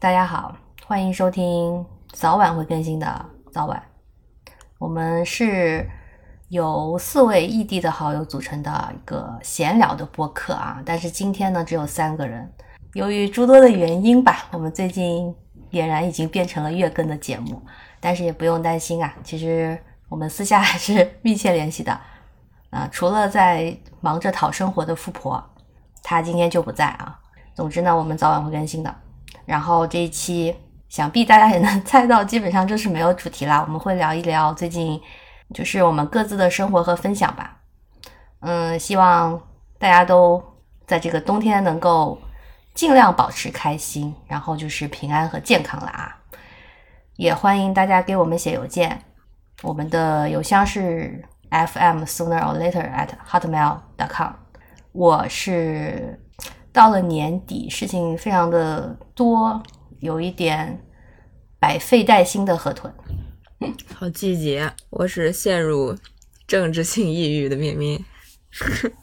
大家好，欢迎收听早晚会更新的早晚。我们是由四位异地的好友组成的一个闲聊的播客啊，但是今天呢只有三个人，由于诸多的原因吧，我们最近俨然已经变成了月更的节目，但是也不用担心啊，其实我们私下还是密切联系的啊，除了在忙着讨生活的富婆，她今天就不在啊。总之呢，我们早晚会更新的。然后这一期，想必大家也能 猜到，基本上就是没有主题啦。我们会聊一聊最近，就是我们各自的生活和分享吧。嗯，希望大家都在这个冬天能够尽量保持开心，然后就是平安和健康了啊。也欢迎大家给我们写邮件，我们的邮箱是 fm sooner or later at hotmail dot com。我是。到了年底，事情非常的多，有一点百废待兴的河豚。好季节，我是陷入政治性抑郁的面面。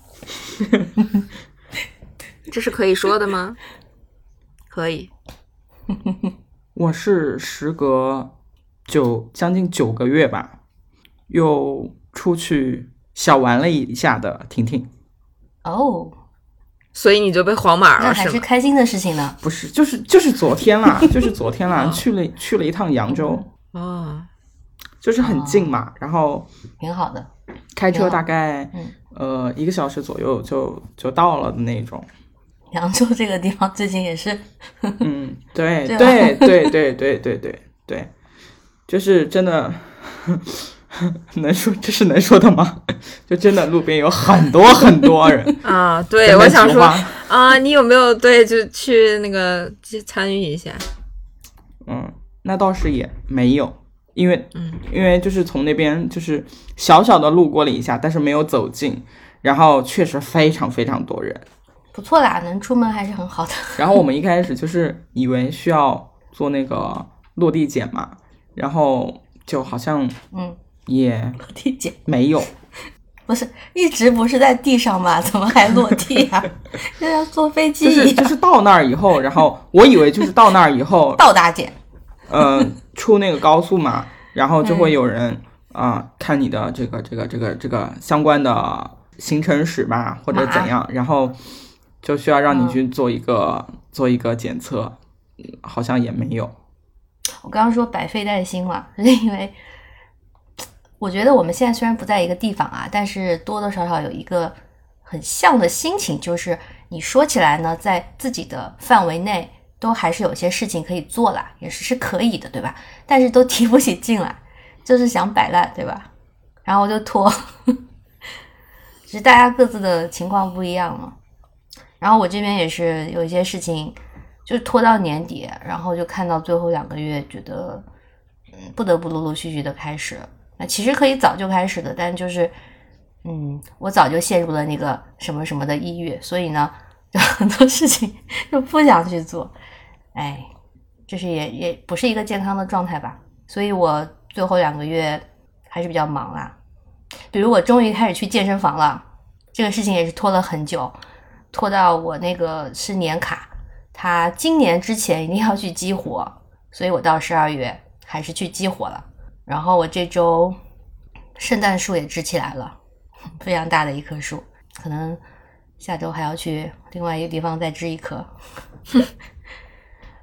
这是可以说的吗？可以。我是时隔九将近九个月吧，又出去小玩了一下的婷婷。哦。所以你就被黄马了，那还是开心的事情呢？不是，就是就是昨天啦，就是昨天啦，去了去了一趟扬州啊，就是很近嘛，然后挺好的，开车大概呃一个小时左右就就到了的那种。扬州这个地方最近也是，嗯，对 对对对对对对对，就是真的。能说这是能说的吗？就真的路边有很多很多人 啊！对，我想说啊，你有没有对就去那个参与一下？嗯，那倒是也没有，因为嗯，因为就是从那边就是小小的路过了一下，但是没有走近，然后确实非常非常多人，不错啦，能出门还是很好的。然后我们一开始就是以为需要做那个落地检嘛，然后就好像嗯。也落地检没有，不是一直不是在地上吗？怎么还落地 呀？就像坐飞机一样。就是到那儿以后，然后我以为就是到那儿以后到达检，嗯，出那个高速嘛，然后就会有人啊看你的这个这个这个这个相关的行程史吧，或者怎样，然后就需要让你去做一个做一个检测，好像也没有。我刚刚说百废待兴了，是因为。我觉得我们现在虽然不在一个地方啊，但是多多少少有一个很像的心情，就是你说起来呢，在自己的范围内都还是有些事情可以做啦，也是是可以的，对吧？但是都提不起劲来，就是想摆烂，对吧？然后我就拖，其实大家各自的情况不一样嘛。然后我这边也是有一些事情，就拖到年底，然后就看到最后两个月，觉得嗯，不得不陆陆续续的开始。那其实可以早就开始的，但就是，嗯，我早就陷入了那个什么什么的抑郁，所以呢，很多事情就不想去做，哎，就是也也不是一个健康的状态吧。所以我最后两个月还是比较忙啦。比如我终于开始去健身房了，这个事情也是拖了很久，拖到我那个是年卡，他今年之前一定要去激活，所以我到十二月还是去激活了。然后我这周圣诞树也支起来了，非常大的一棵树，可能下周还要去另外一个地方再支一棵。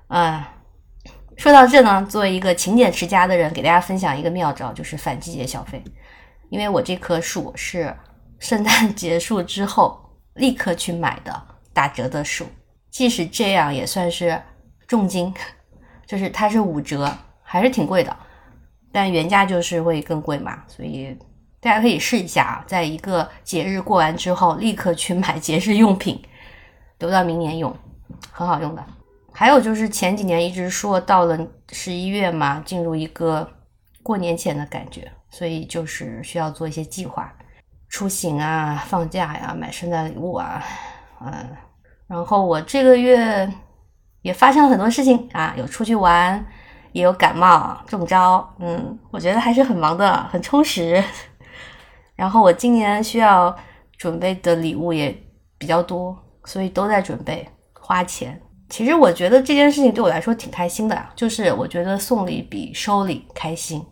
啊，说到这呢，作为一个勤俭持家的人，给大家分享一个妙招，就是反季节消费。因为我这棵树是圣诞结束之后立刻去买的打折的树，即使这样也算是重金，就是它是五折，还是挺贵的。但原价就是会更贵嘛，所以大家可以试一下啊，在一个节日过完之后，立刻去买节日用品，留到明年用，很好用的。还有就是前几年一直说到了十一月嘛，进入一个过年前的感觉，所以就是需要做一些计划，出行啊、放假呀、买圣诞礼物啊，嗯，然后我这个月也发生了很多事情啊，有出去玩。也有感冒中招，嗯，我觉得还是很忙的，很充实。然后我今年需要准备的礼物也比较多，所以都在准备花钱。其实我觉得这件事情对我来说挺开心的，就是我觉得送礼比收礼开心。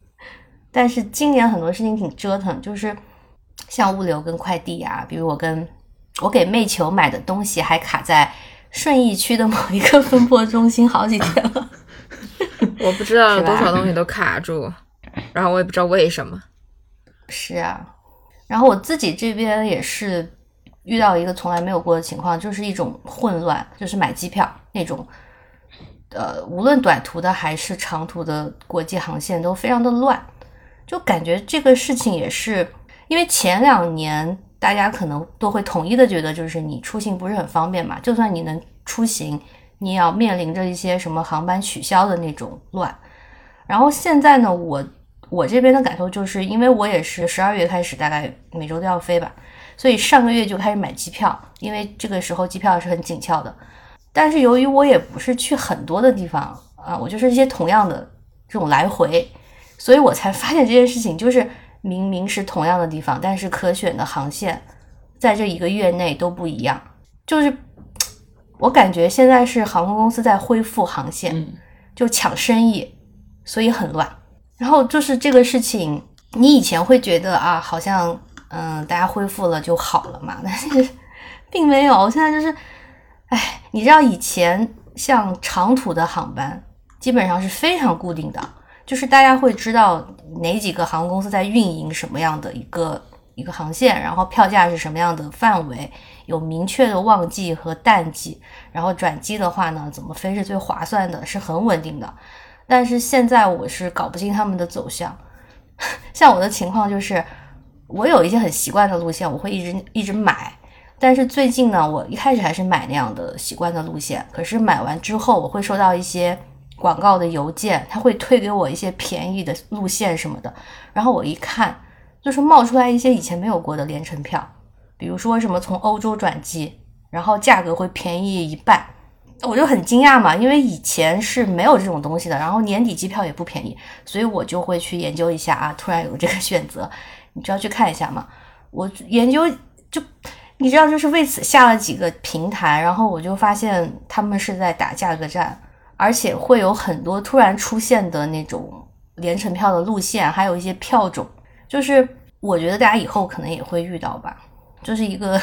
但是今年很多事情挺折腾，就是像物流跟快递啊，比如我跟我给妹球买的东西还卡在顺义区的某一个分拨中心好几天了。我不知道多少东西都卡住，然后我也不知道为什么。是啊，然后我自己这边也是。遇到一个从来没有过的情况，就是一种混乱，就是买机票那种，呃，无论短途的还是长途的国际航线都非常的乱，就感觉这个事情也是因为前两年大家可能都会统一的觉得，就是你出行不是很方便嘛，就算你能出行，你要面临着一些什么航班取消的那种乱。然后现在呢，我我这边的感受就是，因为我也是十二月开始，大概每周都要飞吧。所以上个月就开始买机票，因为这个时候机票是很紧俏的。但是由于我也不是去很多的地方啊，我就是一些同样的这种来回，所以我才发现这件事情，就是明明是同样的地方，但是可选的航线在这一个月内都不一样。就是我感觉现在是航空公司在恢复航线，就抢生意，所以很乱。然后就是这个事情，你以前会觉得啊，好像。嗯，大家恢复了就好了嘛？但是并没有，现在就是，哎，你知道以前像长途的航班基本上是非常固定的，就是大家会知道哪几个航空公司在运营什么样的一个一个航线，然后票价是什么样的范围，有明确的旺季和淡季，然后转机的话呢，怎么飞是最划算的，是很稳定的。但是现在我是搞不清他们的走向，像我的情况就是。我有一些很习惯的路线，我会一直一直买。但是最近呢，我一开始还是买那样的习惯的路线。可是买完之后，我会收到一些广告的邮件，他会推给我一些便宜的路线什么的。然后我一看，就是冒出来一些以前没有过的连程票，比如说什么从欧洲转机，然后价格会便宜一半，我就很惊讶嘛，因为以前是没有这种东西的。然后年底机票也不便宜，所以我就会去研究一下啊，突然有这个选择。你就要去看一下嘛，我研究就你知道，就是为此下了几个平台，然后我就发现他们是在打价格战，而且会有很多突然出现的那种连程票的路线，还有一些票种，就是我觉得大家以后可能也会遇到吧，就是一个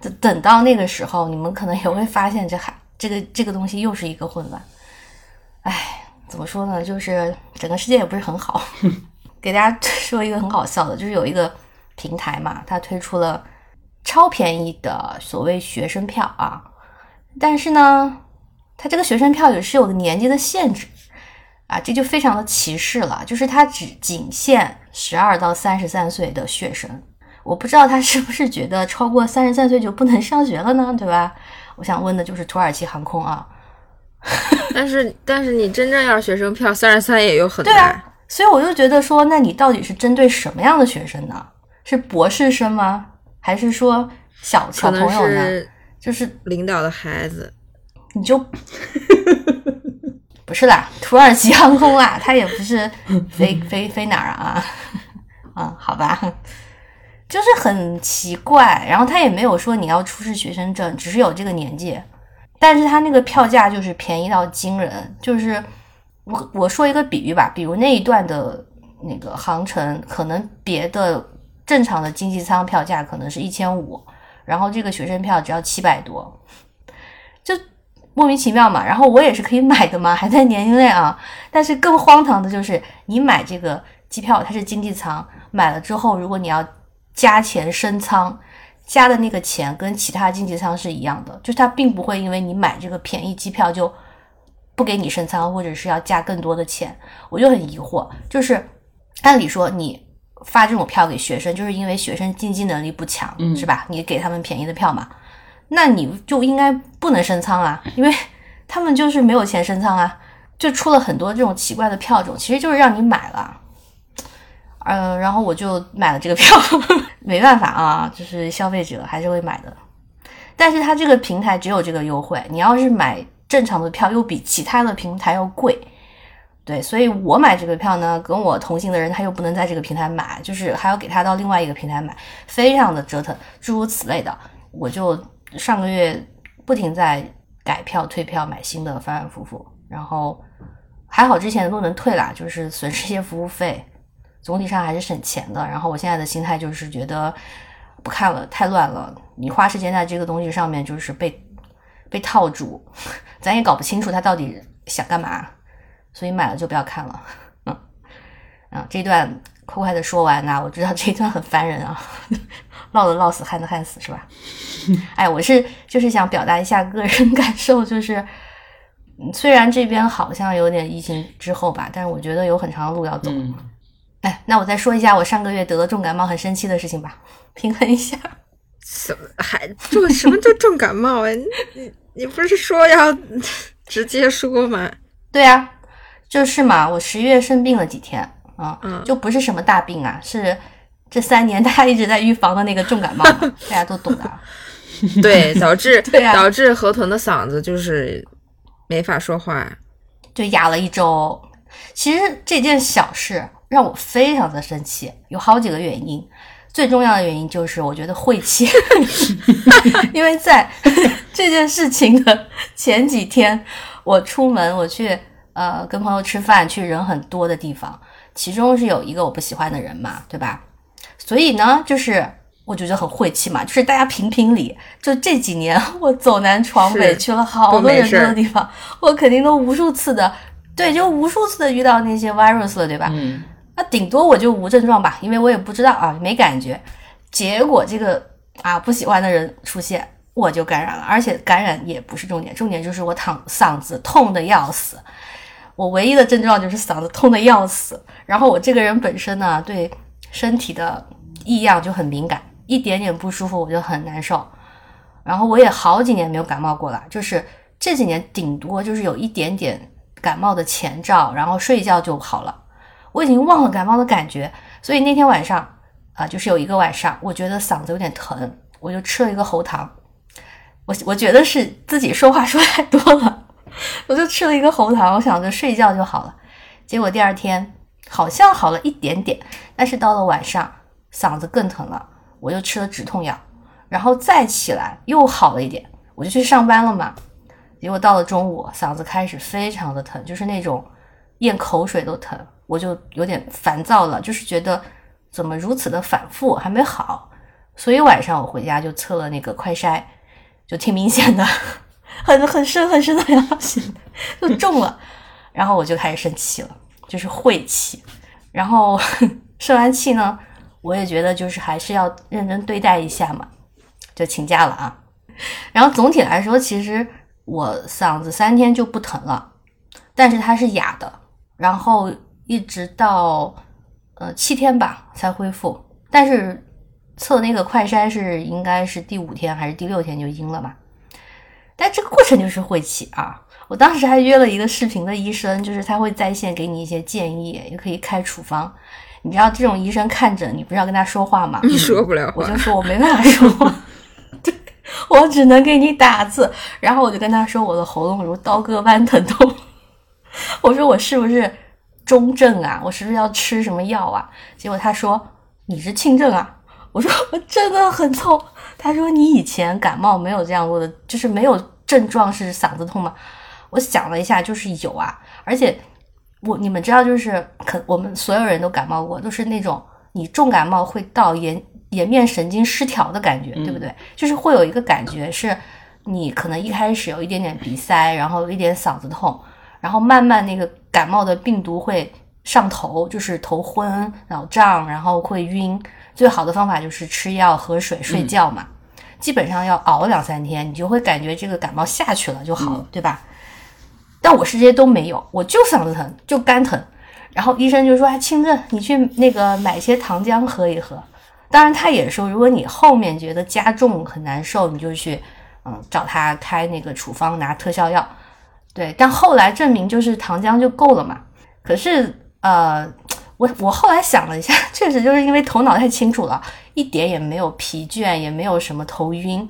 等等到那个时候，你们可能也会发现这还这个这个东西又是一个混乱，哎，怎么说呢，就是整个世界也不是很好。给大家说一个很好笑的，就是有一个平台嘛，它推出了超便宜的所谓学生票啊，但是呢，它这个学生票也是有个年纪的限制啊，这就非常的歧视了，就是它只仅限十二到三十三岁的学生，我不知道他是不是觉得超过三十三岁就不能上学了呢，对吧？我想问的就是土耳其航空啊，但是但是你真正要是学生票，三十三也有很大。所以我就觉得说，那你到底是针对什么样的学生呢？是博士生吗？还是说小小朋友呢？就是领导的孩子，你就不是啦，土耳其航空啊，他也不是飞 飞飞哪儿啊？嗯，好吧，就是很奇怪。然后他也没有说你要出示学生证，只是有这个年纪，但是他那个票价就是便宜到惊人，就是。我我说一个比喻吧，比如那一段的那个航程，可能别的正常的经济舱票价可能是一千五，然后这个学生票只要七百多，就莫名其妙嘛。然后我也是可以买的嘛，还在年龄内啊。但是更荒唐的就是，你买这个机票它是经济舱，买了之后，如果你要加钱升舱，加的那个钱跟其他经济舱是一样的，就是它并不会因为你买这个便宜机票就。不给你升舱，或者是要加更多的钱，我就很疑惑。就是按理说，你发这种票给学生，就是因为学生经济能力不强，是吧？你给他们便宜的票嘛，那你就应该不能升舱啊，因为他们就是没有钱升舱啊，就出了很多这种奇怪的票种，其实就是让你买了。嗯，然后我就买了这个 票，没办法啊，就是消费者还是会买的。但是他这个平台只有这个优惠，你要是买。正常的票又比其他的平台要贵，对，所以我买这个票呢，跟我同行的人他又不能在这个平台买，就是还要给他到另外一个平台买，非常的折腾，诸如此类的。我就上个月不停在改票、退票、买新的，反反复复。然后还好之前都能退啦，就是损失一些服务费，总体上还是省钱的。然后我现在的心态就是觉得不看了，太乱了。你花时间在这个东西上面，就是被被套住，咱也搞不清楚他到底想干嘛，所以买了就不要看了。嗯，啊，这段快快的说完呐，我知道这一段很烦人啊，唠的唠死，旱的旱死，是吧？哎，我是就是想表达一下个人 感受，就是虽然这边好像有点疫情之后吧，但是我觉得有很长的路要走。哎，那我再说一下我上个月得了重感冒很生气的事情吧，平衡一下。什么还重？什么叫重感冒啊？你你不是说要 直接说吗？对啊，就是嘛。我十月生病了几天啊，就不是什么大病啊，是这三年大家一直在预防的那个重感冒，大家都懂的。对，导致对啊，导致河豚的嗓子就是没法说话，就哑了一周。其实这件小事让我非常的生气，有好几个原因。最重要的原因就是我觉得晦气，因为在 这件事情的前几天，我出门我去呃跟朋友吃饭，去人很多的地方，其中是有一个我不喜欢的人嘛，对吧？所以呢，就是我觉得很晦气嘛，就是大家评评理。就这几年 我走南闯北去了好多人多的地方，我肯定都无数次的，对，就无数次的遇到那些 virus 了，对吧？嗯。那顶多我就无症状吧，因为我也不知道啊，没感觉。结果这个啊不喜欢的人出现，我就感染了，而且感染也不是重点，重点就是我躺嗓子痛的要死。我唯一的症状就是嗓子痛的要死。然后我这个人本身呢，对身体的异样就很敏感，一点点不舒服我就很难受。然后我也好几年没有感冒过了，就是这几年顶多就是有一点点感冒的前兆，然后睡一觉就好了。我已经忘了感冒的感觉，所以那天晚上啊，就是有一个晚上，我觉得嗓子有点疼，我就吃了一个喉糖。我我觉得是自己说话说太多了，我就吃了一个喉糖，我想着睡觉就好了。结果第二天好像好了一点点，但是到了晚上嗓子更疼了，我又吃了止痛药，然后再起来又好了一点，我就去上班了嘛。结果到了中午，嗓子开始非常的疼，就是那种咽口水都疼。我就有点烦躁了，就是觉得怎么如此的反复还没好，所以晚上我回家就测了那个快筛，就挺明显的，很很深很深的阳性，就中了。然后我就开始生气了，就是晦气。然后 生完气呢，我也觉得就是还是要认真对待一下嘛，就请假了啊。然后总体来说，其实我嗓子三天就不疼了，但是它是哑的，然后。一直到呃七天吧才恢复，但是测那个快筛是应该是第五天还是第六天就阴了嘛？但这个过程就是晦气啊！我当时还约了一个视频的医生，就是他会在线给你一些建议，也可以开处方。你知道这种医生看诊你不是要跟他说话吗？你说不了话，我就说我没办法说话，对我只能给你打字。然后我就跟他说我的喉咙如刀割般疼痛，我说我是不是？中症啊，我是不是要吃什么药啊？结果他说你是轻症啊。我说我真的很痛。他说你以前感冒没有这样过的，就是没有症状是嗓子痛吗？我想了一下，就是有啊。而且我你们知道，就是可我们所有人都感冒过，都是那种你重感冒会到颜颜面神经失调的感觉，对不对？就是会有一个感觉是，你可能一开始有一点点鼻塞，然后有一点嗓子痛。然后慢慢那个感冒的病毒会上头，就是头昏脑胀，然后会晕。最好的方法就是吃药、喝水、睡觉嘛。基本上要熬两三天，你就会感觉这个感冒下去了就好了，对吧？但我是这些都没有，我就嗓子疼，就干疼。然后医生就说：“哎，轻症，你去那个买些糖浆喝一喝。”当然，他也说，如果你后面觉得加重很难受，你就去嗯找他开那个处方，拿特效药。对，但后来证明就是糖浆就够了嘛。可是，呃，我我后来想了一下，确实就是因为头脑太清楚了，一点也没有疲倦，也没有什么头晕，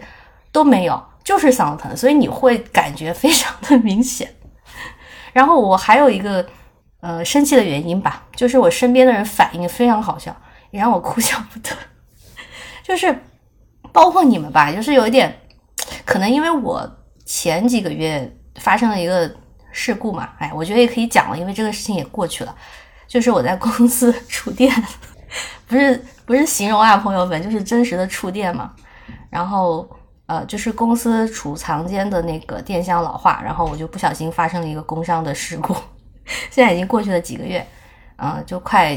都没有，就是嗓子疼，所以你会感觉非常的明显。然后我还有一个呃生气的原因吧，就是我身边的人反应非常好笑，也让我哭笑不得。就是包括你们吧，就是有一点，可能因为我。前几个月发生了一个事故嘛，哎，我觉得也可以讲了，因为这个事情也过去了。就是我在公司触电，不是不是形容啊，朋友们，就是真实的触电嘛。然后呃，就是公司储藏间的那个电箱老化，然后我就不小心发生了一个工伤的事故。现在已经过去了几个月，嗯，就快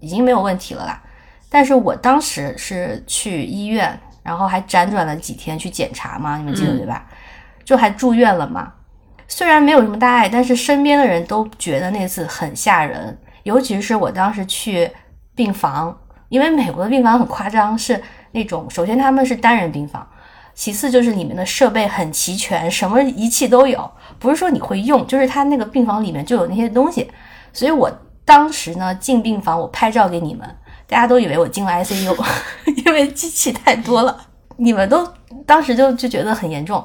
已经没有问题了啦。但是我当时是去医院，然后还辗转了几天去检查嘛，你们记得对吧？就还住院了嘛。虽然没有什么大碍，但是身边的人都觉得那次很吓人，尤其是我当时去病房，因为美国的病房很夸张，是那种首先他们是单人病房，其次就是里面的设备很齐全，什么仪器都有，不是说你会用，就是他那个病房里面就有那些东西。所以我当时呢进病房，我拍照给你们。大家都以为我进了 ICU，因为机器太多了。你们都当时就就觉得很严重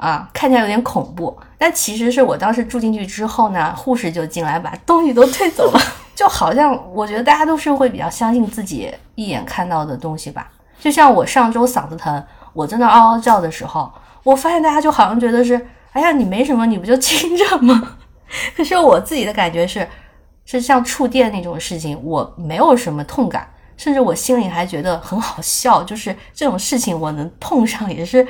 啊，看起来有点恐怖。但其实是我当时住进去之后呢，护士就进来把东西都推走了，就好像我觉得大家都是会比较相信自己一眼看到的东西吧。就像我上周嗓子疼，我在那嗷嗷叫的时候，我发现大家就好像觉得是，哎呀，你没什么，你不就轻着吗？可是我自己的感觉是。是像触电那种事情，我没有什么痛感，甚至我心里还觉得很好笑。就是这种事情我能碰上，也是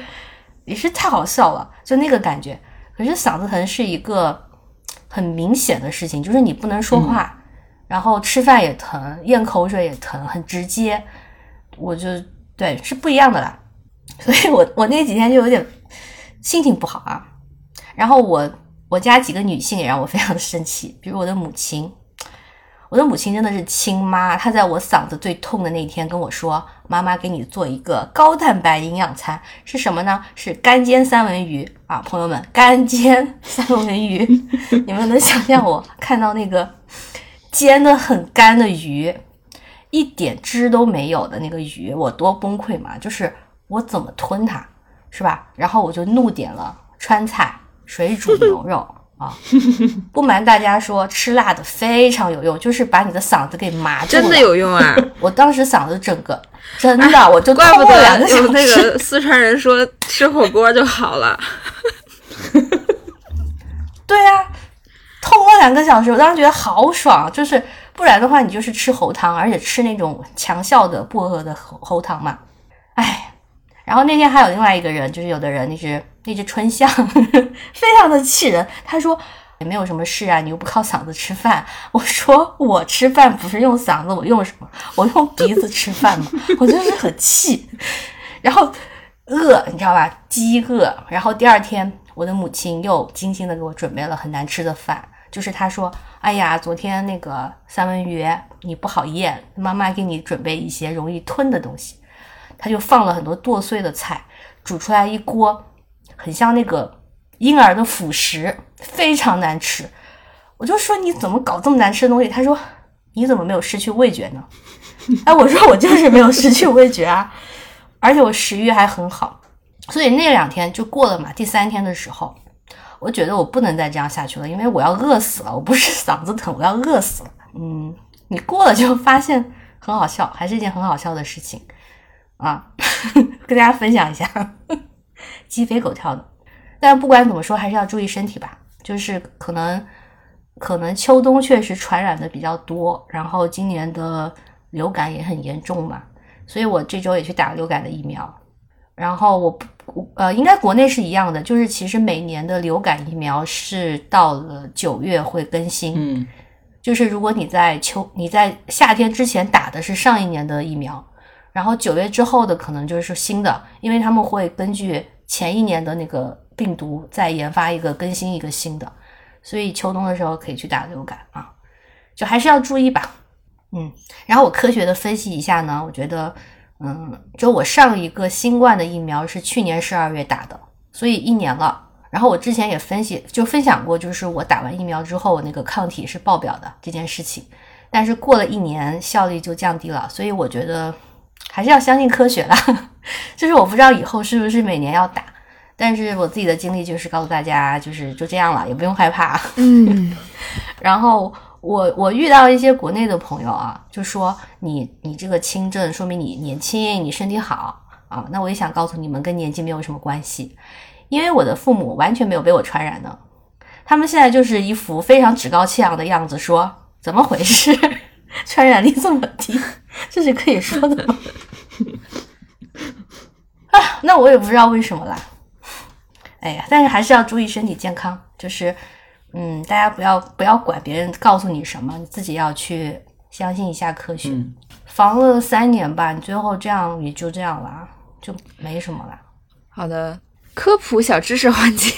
也是太好笑了，就那个感觉。可是嗓子疼是一个很明显的事情，就是你不能说话，然后吃饭也疼，咽口水也疼，很直接。我就对是不一样的啦，所以我我那几天就有点心情不好啊。然后我我家几个女性也让我非常的生气，比如我的母亲。我的母亲真的是亲妈，她在我嗓子最痛的那天跟我说：“妈妈给你做一个高蛋白营养餐，是什么呢？是干煎三文鱼啊，朋友们，干煎三文鱼，你们能想象我看到那个煎的很干的鱼，一点汁都没有的那个鱼，我多崩溃吗？就是我怎么吞它，是吧？然后我就怒点了川菜水煮牛肉。”啊，不瞒大家说，吃辣的非常有用，就是把你的嗓子给麻住了。真的有用啊！我当时嗓子整个真的，我就怪不得有那个四川人说 吃火锅就好了。对呀，痛了两个小时，我当时觉得好爽，就是不然的话，你就是吃喉糖，而且吃那种强效的薄荷的喉喉糖嘛。哎，然后那天还有另外一个人，就是有的人就是。那只春香 非常的气人，他说也没有什么事啊，你又不靠嗓子吃饭。我说我吃饭不是用嗓子，我用什么？我用鼻子吃饭嘛。我就是很气，然后饿，你知道吧？饥饿。然后第二天，我的母亲又精心的给我准备了很难吃的饭，就是她说：“哎呀，昨天那个三文鱼你不好咽，妈妈给你准备一些容易吞的东西。”她就放了很多剁碎的菜，煮出来一锅。很像那个婴儿的辅食，非常难吃。我就说你怎么搞这么难吃的东西？他说你怎么没有失去味觉呢？哎，我说我就是没有失去味觉啊，而且我食欲还很好。所以那两天就过了嘛。第三天的时候，我觉得我不能再这样下去了，因为我要饿死了。我不是 嗓子疼，我要饿死了。嗯，你过了就发现很好笑，还是一件很好笑的事情啊，跟大家分享一下。鸡飞狗跳的，但不管怎么说，还是要注意身体吧。就是可能，可能秋冬确实传染的比较多，然后今年的流感也很严重嘛，所以我这周也去打了流感的疫苗。然后我不，呃，应该国内是一样的，就是其实每年的流感疫苗是到了九月会更新。嗯，就是如果你在秋，你在夏天之前打的是上一年的疫苗。然后九月之后的可能就是新的，因为他们会根据前一年的那个病毒再研发一个更新一个新的，所以秋冬的时候可以去打流感啊，就还是要注意吧。嗯，然后我科学的分析一下呢，我觉得，嗯，就我上一个新冠的疫苗是去年十二月打的，所以一年了。然后我之前也分析就分享过，就是我打完疫苗之后那个抗体是爆表的这件事情，但是过了一年效率就降低了，所以我觉得。还是要相信科学啦，就是我不知道以后是不是每年要打，但是我自己的经历就是告诉大家，就是就这样了，也不用害怕。嗯，然后我我遇到一些国内的朋友啊，就说你你这个轻症说明你年轻，你身体好啊，那我也想告诉你们，跟年纪没有什么关系，因为我的父母完全没有被我传染的，他们现在就是一副非常趾高气扬的样子，说怎么回事，传染力这么低，这是可以说的吗？啊，那我也不知道为什么啦。哎呀，但是还是要注意身体健康，就是，嗯，大家不要不要管别人告诉你什么，你自己要去相信一下科学。嗯防了三年吧，你最后这样也就这样了，就没什么了。好的，科普小知识环节。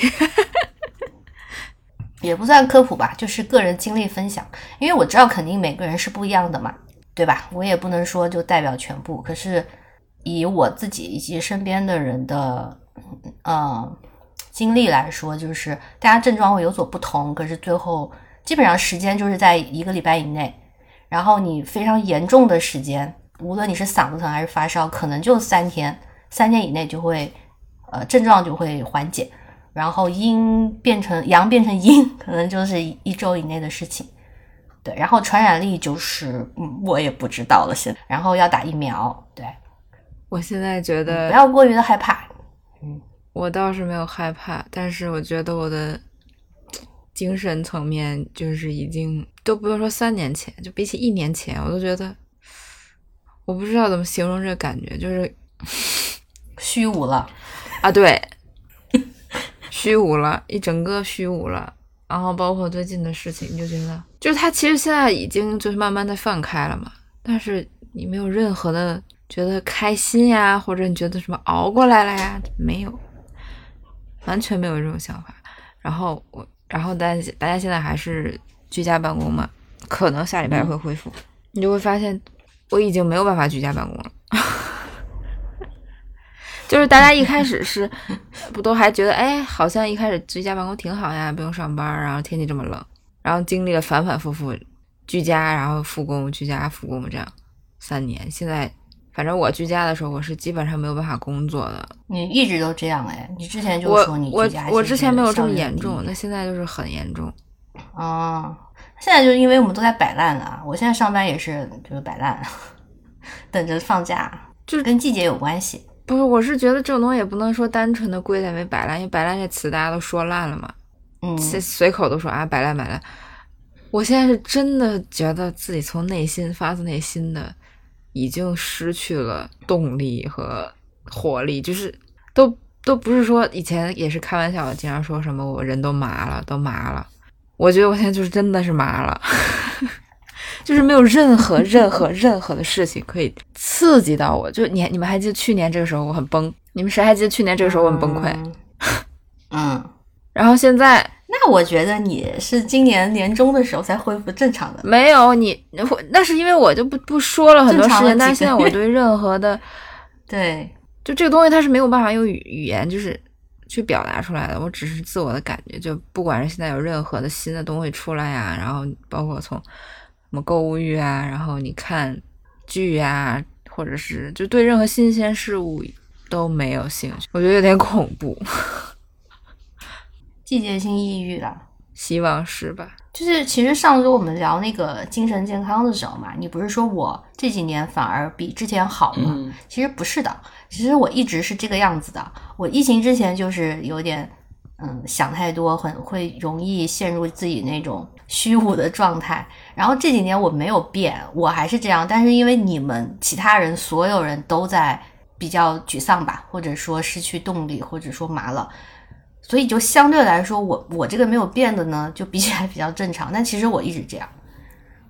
也不算科普吧，就是个人经历分享。因为我知道肯定每个人是不一样的嘛，对吧？我也不能说就代表全部。可是以我自己以及身边的人的呃经历来说，就是大家症状会有所不同，可是最后基本上时间就是在一个礼拜以内。然后你非常严重的时间，无论你是嗓子疼还是发烧，可能就三天，三天以内就会呃症状就会缓解。然后阴变成阳变成阴，可能就是一周以内的事情。对，然后传染力就是，嗯，我也不知道了，现在。然后要打疫苗，对，我现在觉得不要过于的害怕。嗯我倒是没有害怕，但是我觉得我的精神层面就是已经都不用说三年前，就比起一年前，我都觉得我不知道怎么形容这个感觉，就是虚无了，啊，对，虚无了，一整个虚无了。然后包括最近的事情，你就觉得，就是他其实现在已经就是慢慢的放开了嘛，但是你没有任何的觉得开心呀，或者你觉得什么熬过来了呀，没有，完全没有这种想法。然后我，然后大家大家现在还是居家办公嘛，可能下礼拜会恢复，你就会发现我已经没有办法居家办公了。就是大家一开始是不都还觉得，哎，好像一开始居家办公挺好呀，不用上班，然后天气这么冷，然后经历了反反复复居家，然后复工，居家复工这样三年，现在反正我居家的时候，我是基本上没有办法工作的。你一直都这样哎，你之前就我说你我居家我之前没有这么严重，那现在就是很严重。哦，现在就是因为我们都在摆烂了，我现在上班也是就是摆烂，等着放假，就是跟季节有关系。不是，我是觉得这种东西也不能说单纯的归类为摆烂，因为摆烂这词大家都说烂了嘛，嗯，随随口都说啊摆烂摆烂。我现在是真的觉得自己从内心发自内心的已经失去了动力和活力，就是都都不是说以前也是开玩笑，经常说什么我人都麻了，都麻了。我觉得我现在就是真的是麻了，就是没有任何任何任何的事情可以刺激到我。就你你们还记得去年这个时候我很崩？你们谁还记得去年这个时候我很崩溃？嗯。嗯，然后现在那我觉得你是今年年中的时候才恢复正常的。没有你，那是因为我就不不说了很多正常了时间，但是现在我对任何的 对，就这个东西它是没有办法用语语言就是去表达出来的，我只是自我的感觉。就不管是现在有任何的新的东西出来呀，然后包括从什么购物欲啊，然后你看剧啊，或者是就对任何新鲜事物都没有兴趣，我觉得有点恐怖。季节性抑郁了。希望是吧？就是其实上周我们聊那个精神健康的时候嘛，你不是说我这几年反而比之前好吗？嗯其实不是的，其实我一直是这个样子的。我疫情之前就是有点嗯想太多，很会容易陷入自己那种虚无的状态。然后这几年我没有变，我还是这样，但是因为你们其他人所有人都在比较沮丧吧，或者说失去动力，或者说麻了。所以就相对来说，我我这个没有变的呢，就比起来比较正常。但其实我一直这样，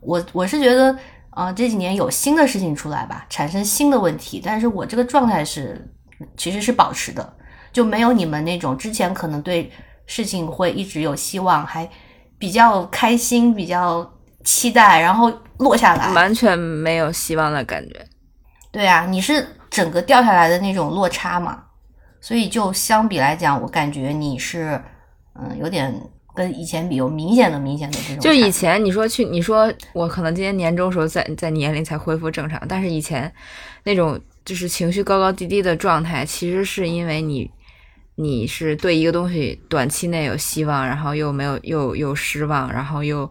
我我是觉得，呃，这几年有新的事情出来吧，产生新的问题，但是我这个状态是其实是保持的，就没有你们那种之前可能对事情会一直有希望，还比较开心，比较期待，然后落下来。完全没有希望的感觉。对啊，你是整个掉下来的那种落差嘛，所以就相比来讲，我感觉你是嗯有点跟以前比有明显的明显的这种。就以前你说去，你说我可能今年年终时候在在年龄才恢复正常，但是以前那种就是情绪高高低低的状态，其实是因为你你是对一个东西短期内有希望，然后又没有又又失望，然后又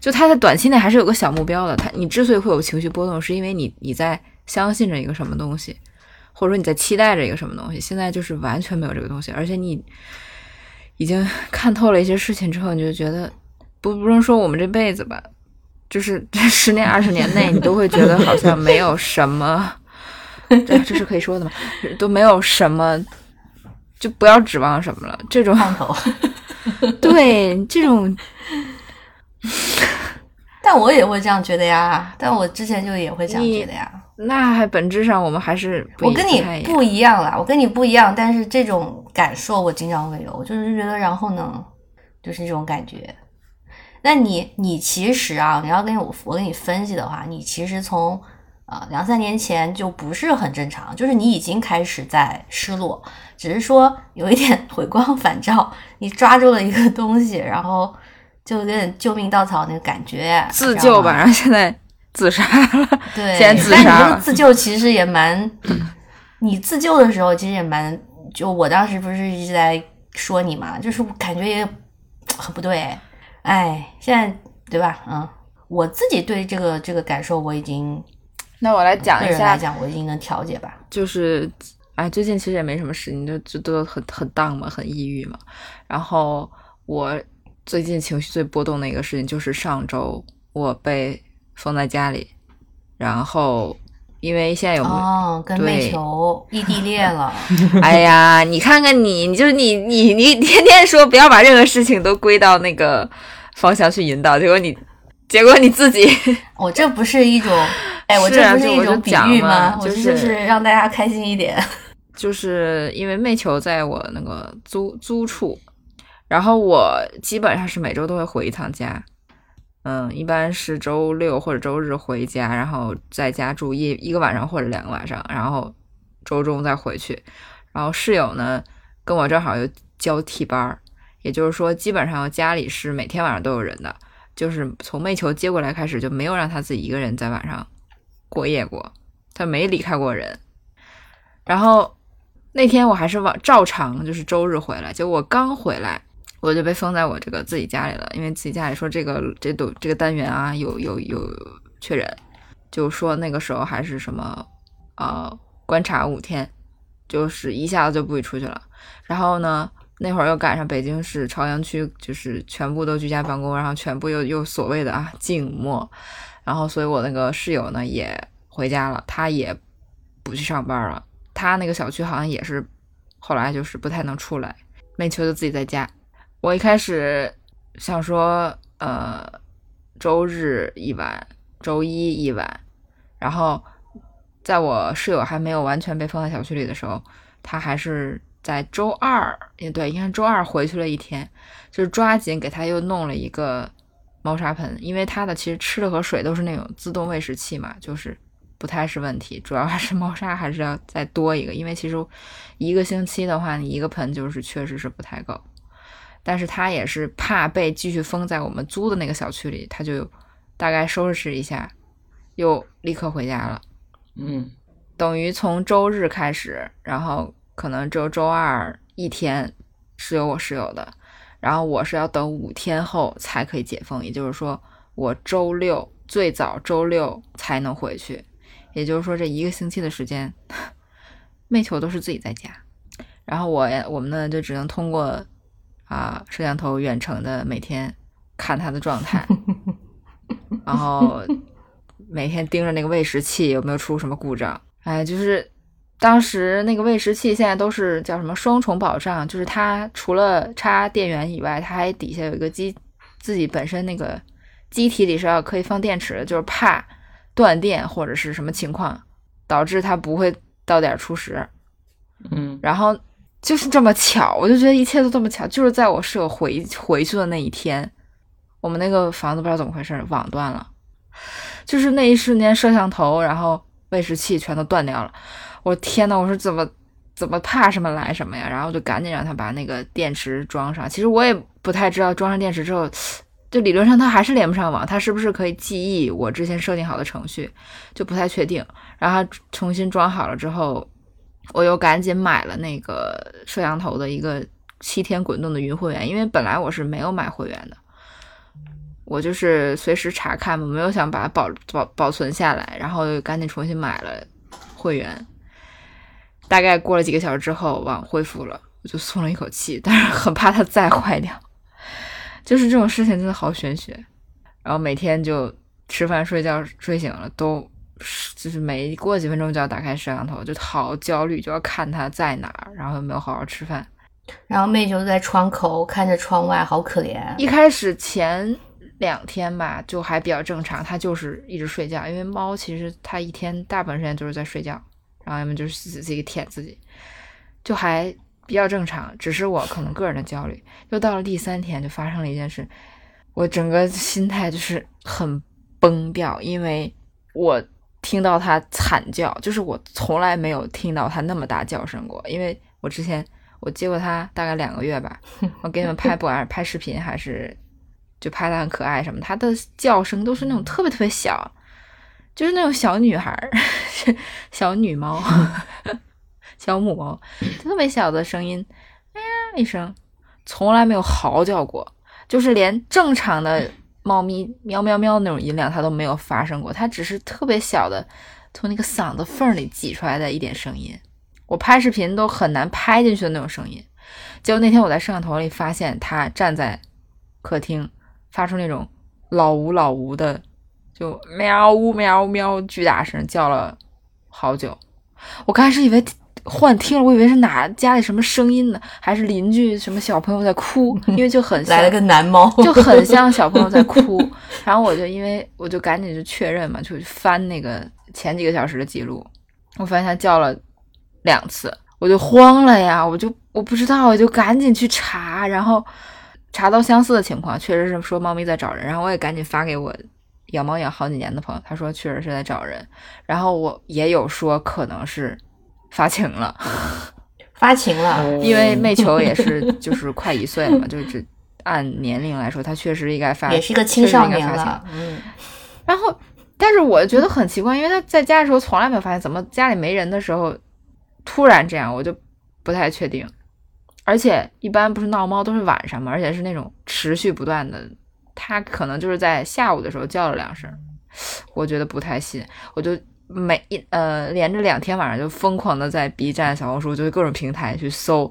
就他在短期内还是有个小目标的。他你之所以会有情绪波动，是因为你你在相信着一个什么东西，或者说你在期待着一个什么东西。现在就是完全没有这个东西，而且你已经 看透了一些事情之后，你就觉得不不能说我们这辈子吧，就是这十年二十年内，你都会觉得好像没有什么，这这是可以说的吗？都没有什么，就不要指望什么了。这种烫头。对这种。但我也会这样觉得呀，但我之前就也会这样觉得呀。那还本质上我们还是我跟你不一样啦，我跟你不一样，但是这种感受我经常会有，我就是觉得然后呢，就是这种感觉。那你你其实啊，你要跟我我跟你分析的话，你其实从啊两三年前就不是很正常，就是你已经开始在失落，只是说有一点回光 返照，你抓住了一个东西，然后。就有点救命稻草那个感觉，自救吧，然后现在自杀了。对，现在自杀了。自救其实也蛮，你自救的时候其实也蛮，就我当时不是一直在说你嘛，就是感觉也很不对。哎，现在对吧？嗯，我自己对这个这个感受我已经，那我来讲一下，来讲我已经能调节吧。就是，哎，最近其实也没什么事情，就就都很很荡嘛，很抑郁嘛。然后我。最近情绪最波动的一个事情就是上周我被封在家里，然后因为现在有哦跟妹球异地 恋了，哎呀，你看看你，你就你你你天天说不要把任何事情都归到那个方向去引导，结果你结果你自己，我这不是一种哎，我这不是一种比喻吗？我就是让大家开心一点，就是因为妹球在我那个租租处。然后我基本上是每周都会回一趟家，嗯，一般是周六或者周日回家，然后在家住一一个晚上或者两个晚上，然后周中再回去。然后室友呢跟我正好又交替班儿，也就是说基本上家里是每天晚上都有人的，就是从妹球接过来开始就没有让他自己一个人在晚上过夜过，他没离开过人。然后那天我还是往照常就是周日回来，结果我刚回来。我就被封在我这个自己家里了，因为自己家里说这个这都这个单元啊有有有确诊，就说那个时候还是什么啊观察五天，就是一下子就不许出去了。然后呢那会儿又赶上北京市朝阳区就是全部都居家办公，然后全部又又所谓的啊静默，然后所以我那个室友呢也回家了，他也不去上班了，他那个小区好像也是后来就是不太能出来，妹秋就自己在家。我一开始想说，呃，周日一晚，周一一晚，然后在我室友还没有完全被封在小区里的时候，他还是在周二，也对，应该周二回去了一天，就是抓紧给他又弄了一个猫砂盆，因为他的其实吃的和水都是那种自动喂食器嘛，就是不太是问题，主要还是猫砂还是要再多一个，因为其实一个星期的话，你一个盆就是确实是不太够。但是他也是怕被继续封在我们租的那个小区里，他就大概收拾一下，又立刻回家了。嗯，等于从周日开始，然后可能只有周二一天是有我室友的，然后我是要等五天后才可以解封，也就是说我周六最早周六才能回去，也就是说这一个星期的时间，妹球都是自己在家，然后我我们呢就只能通过。啊，摄像头远程的每天看他的状态，然后每天盯着那个喂食器有没有出什么故障。哎，就是当时那个喂食器现在都是叫什么双重保障，就是它除了插电源以外，它还底下有一个机，自己本身那个机体里是要可以放电池的，就是怕断电或者是什么情况导致它不会到点出时。嗯，然后。就是这么巧，我就觉得一切都这么巧，就是在我室友回回去的那一天，我们那个房子不知道怎么回事，网断了，就是那一瞬间，摄像头，然后喂食器全都断掉了。我天呐，我说怎么怎么怕什么来什么呀？然后就赶紧让他把那个电池装上。其实我也不太知道装上电池之后，就理论上它还是连不上网，它是不是可以记忆我之前设定好的程序，就不太确定。然后重新装好了之后。我又赶紧买了那个摄像头的一个七天滚动的云会员，因为本来我是没有买会员的，我就是随时查看嘛，没有想把它保保保存下来，然后又赶紧重新买了会员。大概过了几个小时之后，网恢复了，我就松了一口气，但是很怕它再坏掉。就是这种事情真的好玄学。然后每天就吃饭、睡觉、睡醒了都。就是每过几分钟就要打开摄像头，就好焦虑，就要看他在哪儿，然后有没有好好吃饭。然后妹就在窗口看着窗外，好可怜。一开始前两天吧，就还比较正常，它就是一直睡觉，因为猫其实它一天大部分时间都是在睡觉，然后要么就是自己舔自己，就还比较正常。只是我可能个人的焦虑，又到了第三天就发生了一件事，我整个心态就是很崩掉，因为我。听到它惨叫，就是我从来没有听到它那么大叫声过。因为我之前我接过它大概两个月吧，我给你们拍不管是拍视频还是就拍它很可爱什么，它的叫声都是那种特别特别小，就是那种小女孩、小女猫、小母猫，特别小的声音，哎呀一声，从来没有嚎叫过，就是连正常的。猫咪喵喵喵那种音量，它都没有发生过，它只是特别小的，从那个嗓子缝里挤出来的一点声音，我拍视频都很难拍进去的那种声音。结果那天我在摄像头里发现它站在客厅，发出那种老吴老吴的，就喵呜喵呜喵巨大声叫了好久，我开始以为。幻听了，我以为是哪家里什么声音呢？还是邻居什么小朋友在哭？因为就很来了个男猫，就很像小朋友在哭。然后我就因为我就赶紧就确认嘛，就翻那个前几个小时的记录，我发现他叫了两次，我就慌了呀，我就我不知道，我就赶紧去查，然后查到相似的情况，确实是说猫咪在找人，然后我也赶紧发给我养猫养好几年的朋友，他说确实是在找人，然后我也有说可能是。发情了，发情了，因为媚球也是就是快一岁了嘛，就是按年龄来说，他确实应该发，也是一个青少年了。嗯，然后，但是我觉得很奇怪，因为他在家的时候从来没有发现，怎么家里没人的时候突然这样，我就不太确定。而且一般不是闹猫都是晚上嘛，而且是那种持续不断的，他可能就是在下午的时候叫了两声，我觉得不太信，我就。每一呃，连着两天晚上就疯狂的在 B 站、小红书，就是各种平台去搜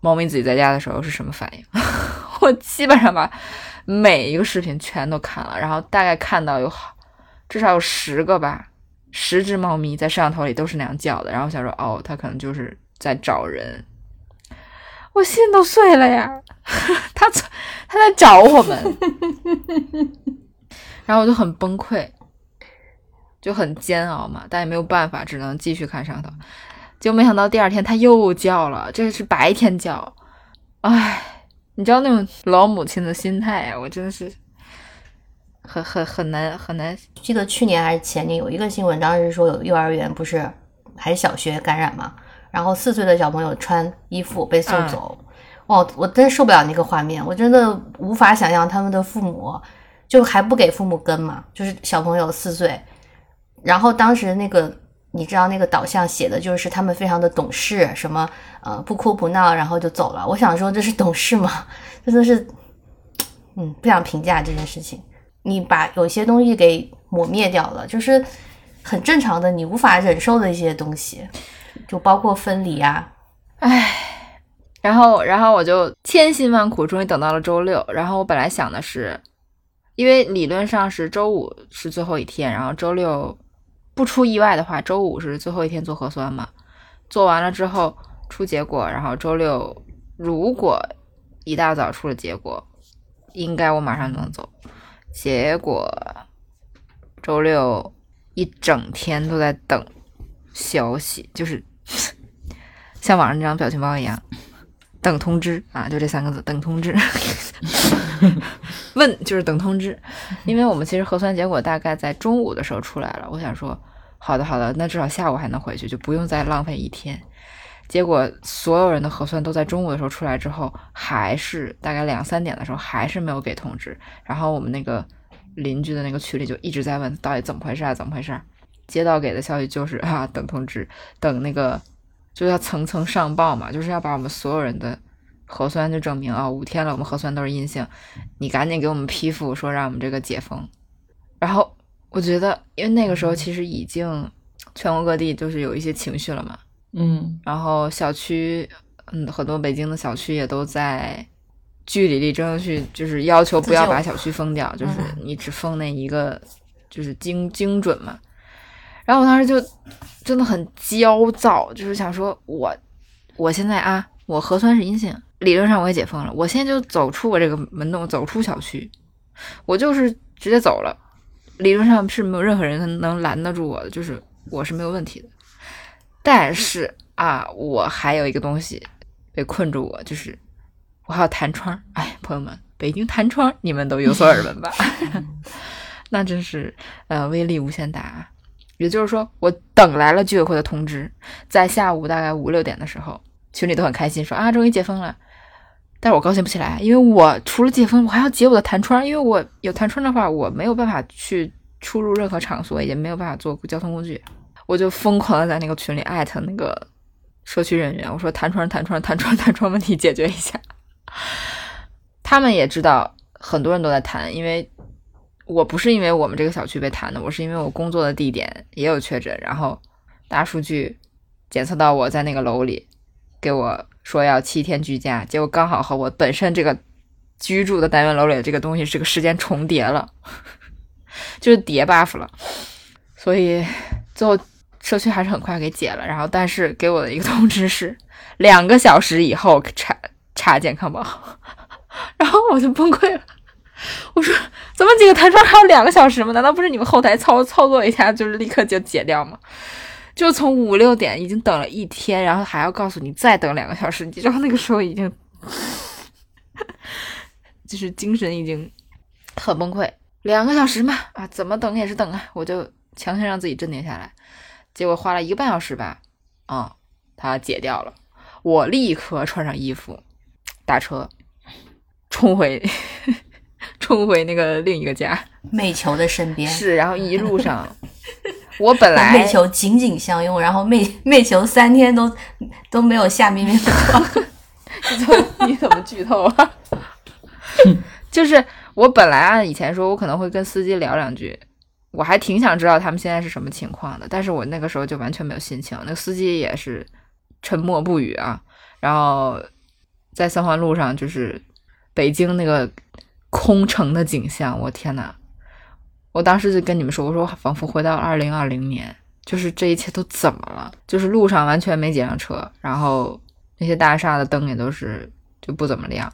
猫咪自己在家的时候是什么反应。我基本上把每一个视频全都看了，然后大概看到有至少有十个吧，十只猫咪在摄像头里都是那样叫的。然后我想说，哦，它可能就是在找人。我心都碎了呀，它它在找我们，然后我就很崩溃。就很煎熬嘛，但也没有办法，只能继续看上头。结果没想到第二天它又叫了，这是白天叫。唉，你知道那种老母亲的心态呀，我真的是很很很难很难。记得去年还是前年有一个新闻，当时说有幼儿园不是还是小学感染嘛，然后四岁的小朋友穿衣服被送走。哇，我真受不了那个画面，我真的无法想象他们的父母就还不给父母跟嘛，就是小朋友四岁。然后当时那个，你知道那个导向写的就是他们非常的懂事，什么呃不哭不闹，然后就走了。我想说这是懂事吗？真的是，嗯，不想评价这件事情。你把有些东西给抹灭掉了，就是很正常的，你无法忍受的一些东西，就包括分离啊。唉，然后然后我就千辛万苦，终于等到了周六。然后我本来想的是，因为理论上是周五是最后一天，然后周六。不出意外的话，周五是最后一天做核酸嘛？做完了之后出结果，然后周六如果一大早出了结果，应该我马上就能走。结果周六一整天都在等消息，就是 像网上那张表情包一样，等通知啊，就这三个字，等通知。问就是等通知，因为我们其实核酸结果大概在中午的时候出来了，我想说。好的，好的，那至少下午还能回去，就不用再浪费一天。结果所有人的核酸都在中午的时候出来之后，还是大概两三点的时候，还是没有给通知。然后我们那个邻居的那个群里就一直在问，到底怎么回事啊？怎么回事？接到给的消息就是啊，等通知，等那个就要层层上报嘛，就是要把我们所有人的核酸就证明啊，五天了，我们核酸都是阴性，你赶紧给我们批复，说让我们这个解封，然后。我觉得，因为那个时候其实已经全国各地就是有一些情绪了嘛，嗯然后小区，嗯，很多北京的小区也都在据理力争去，就是要求不要把小区封掉，就是嗯你只封那一个，就是精精准嘛。然后我当时就真的很焦躁，就是想说我我现在啊，我核酸是阴性，理论上我也解封了，我现在就走出我这个门洞，走出小区，我就是直接走了，理论上是没有任何人能能拦得住我的，就是我是没有问题的。但是啊，我还有一个东西被困住我，就是我还有弹窗。哎，朋友们，北京弹窗你们都有所耳闻吧？那真是呃威力无限大啊！也就是说，我等来了居委会的通知，在下午大概五六点的时候，群里都很开心说啊，终于解封了。但是我高兴不起来，因为我除了解封，我还要解我的弹窗，因为我有弹窗的话，我没有办法去出入任何场所，也没有办法坐交通工具。我就疯狂的在那个群里艾特那个社区人员，我说弹窗弹窗弹窗 弹窗问题解决一下。他们也知道很多人都在谈，因为我不是因为我们这个小区被谈的，我是因为我工作的地点也有确诊，然后大数据检测到我在那个楼里，给我说要七天居家，结果刚好和我本身这个居住的单元楼里的这个东西这个时间重叠了，就是叠 buff 了，所以最后社区还是很快给解了，然后但是给我的一个通知是两个小时以后查查健康宝，然后我就崩溃了。我说怎么几个弹窗还有两个小时吗？难道不是你们后台操操作一下就是立刻就解掉吗？就从五六点已经等了一天，然后还要告诉你再等两个小时，你知道那个时候已经就 是精神已经很崩溃。两个小时嘛，啊，怎么等也是等啊，我就强行让自己镇定下来。结果花了一个半小时吧，啊、他解掉了。我立刻穿上衣服，打车冲回 冲回那个另一个家。美球的身边，是，然后一路上，我本和来 媚球紧紧相拥，然后媚媚球三天都都没有下面面的妆。你怎么剧透啊？就是我本来按以前说，我可能会跟司机聊两句，我还挺想知道他们现在是什么情况的，但是我那个时候就完全没有心情。那个司机也是沉默不语啊，然后在三环路上，就是北京那个空城的景象，我天呐！我当时就跟你们说，我说我仿佛回到二零二零年，就是这一切都怎么了？就是路上完全没几辆车，然后那些大厦的灯也都是就不怎么亮，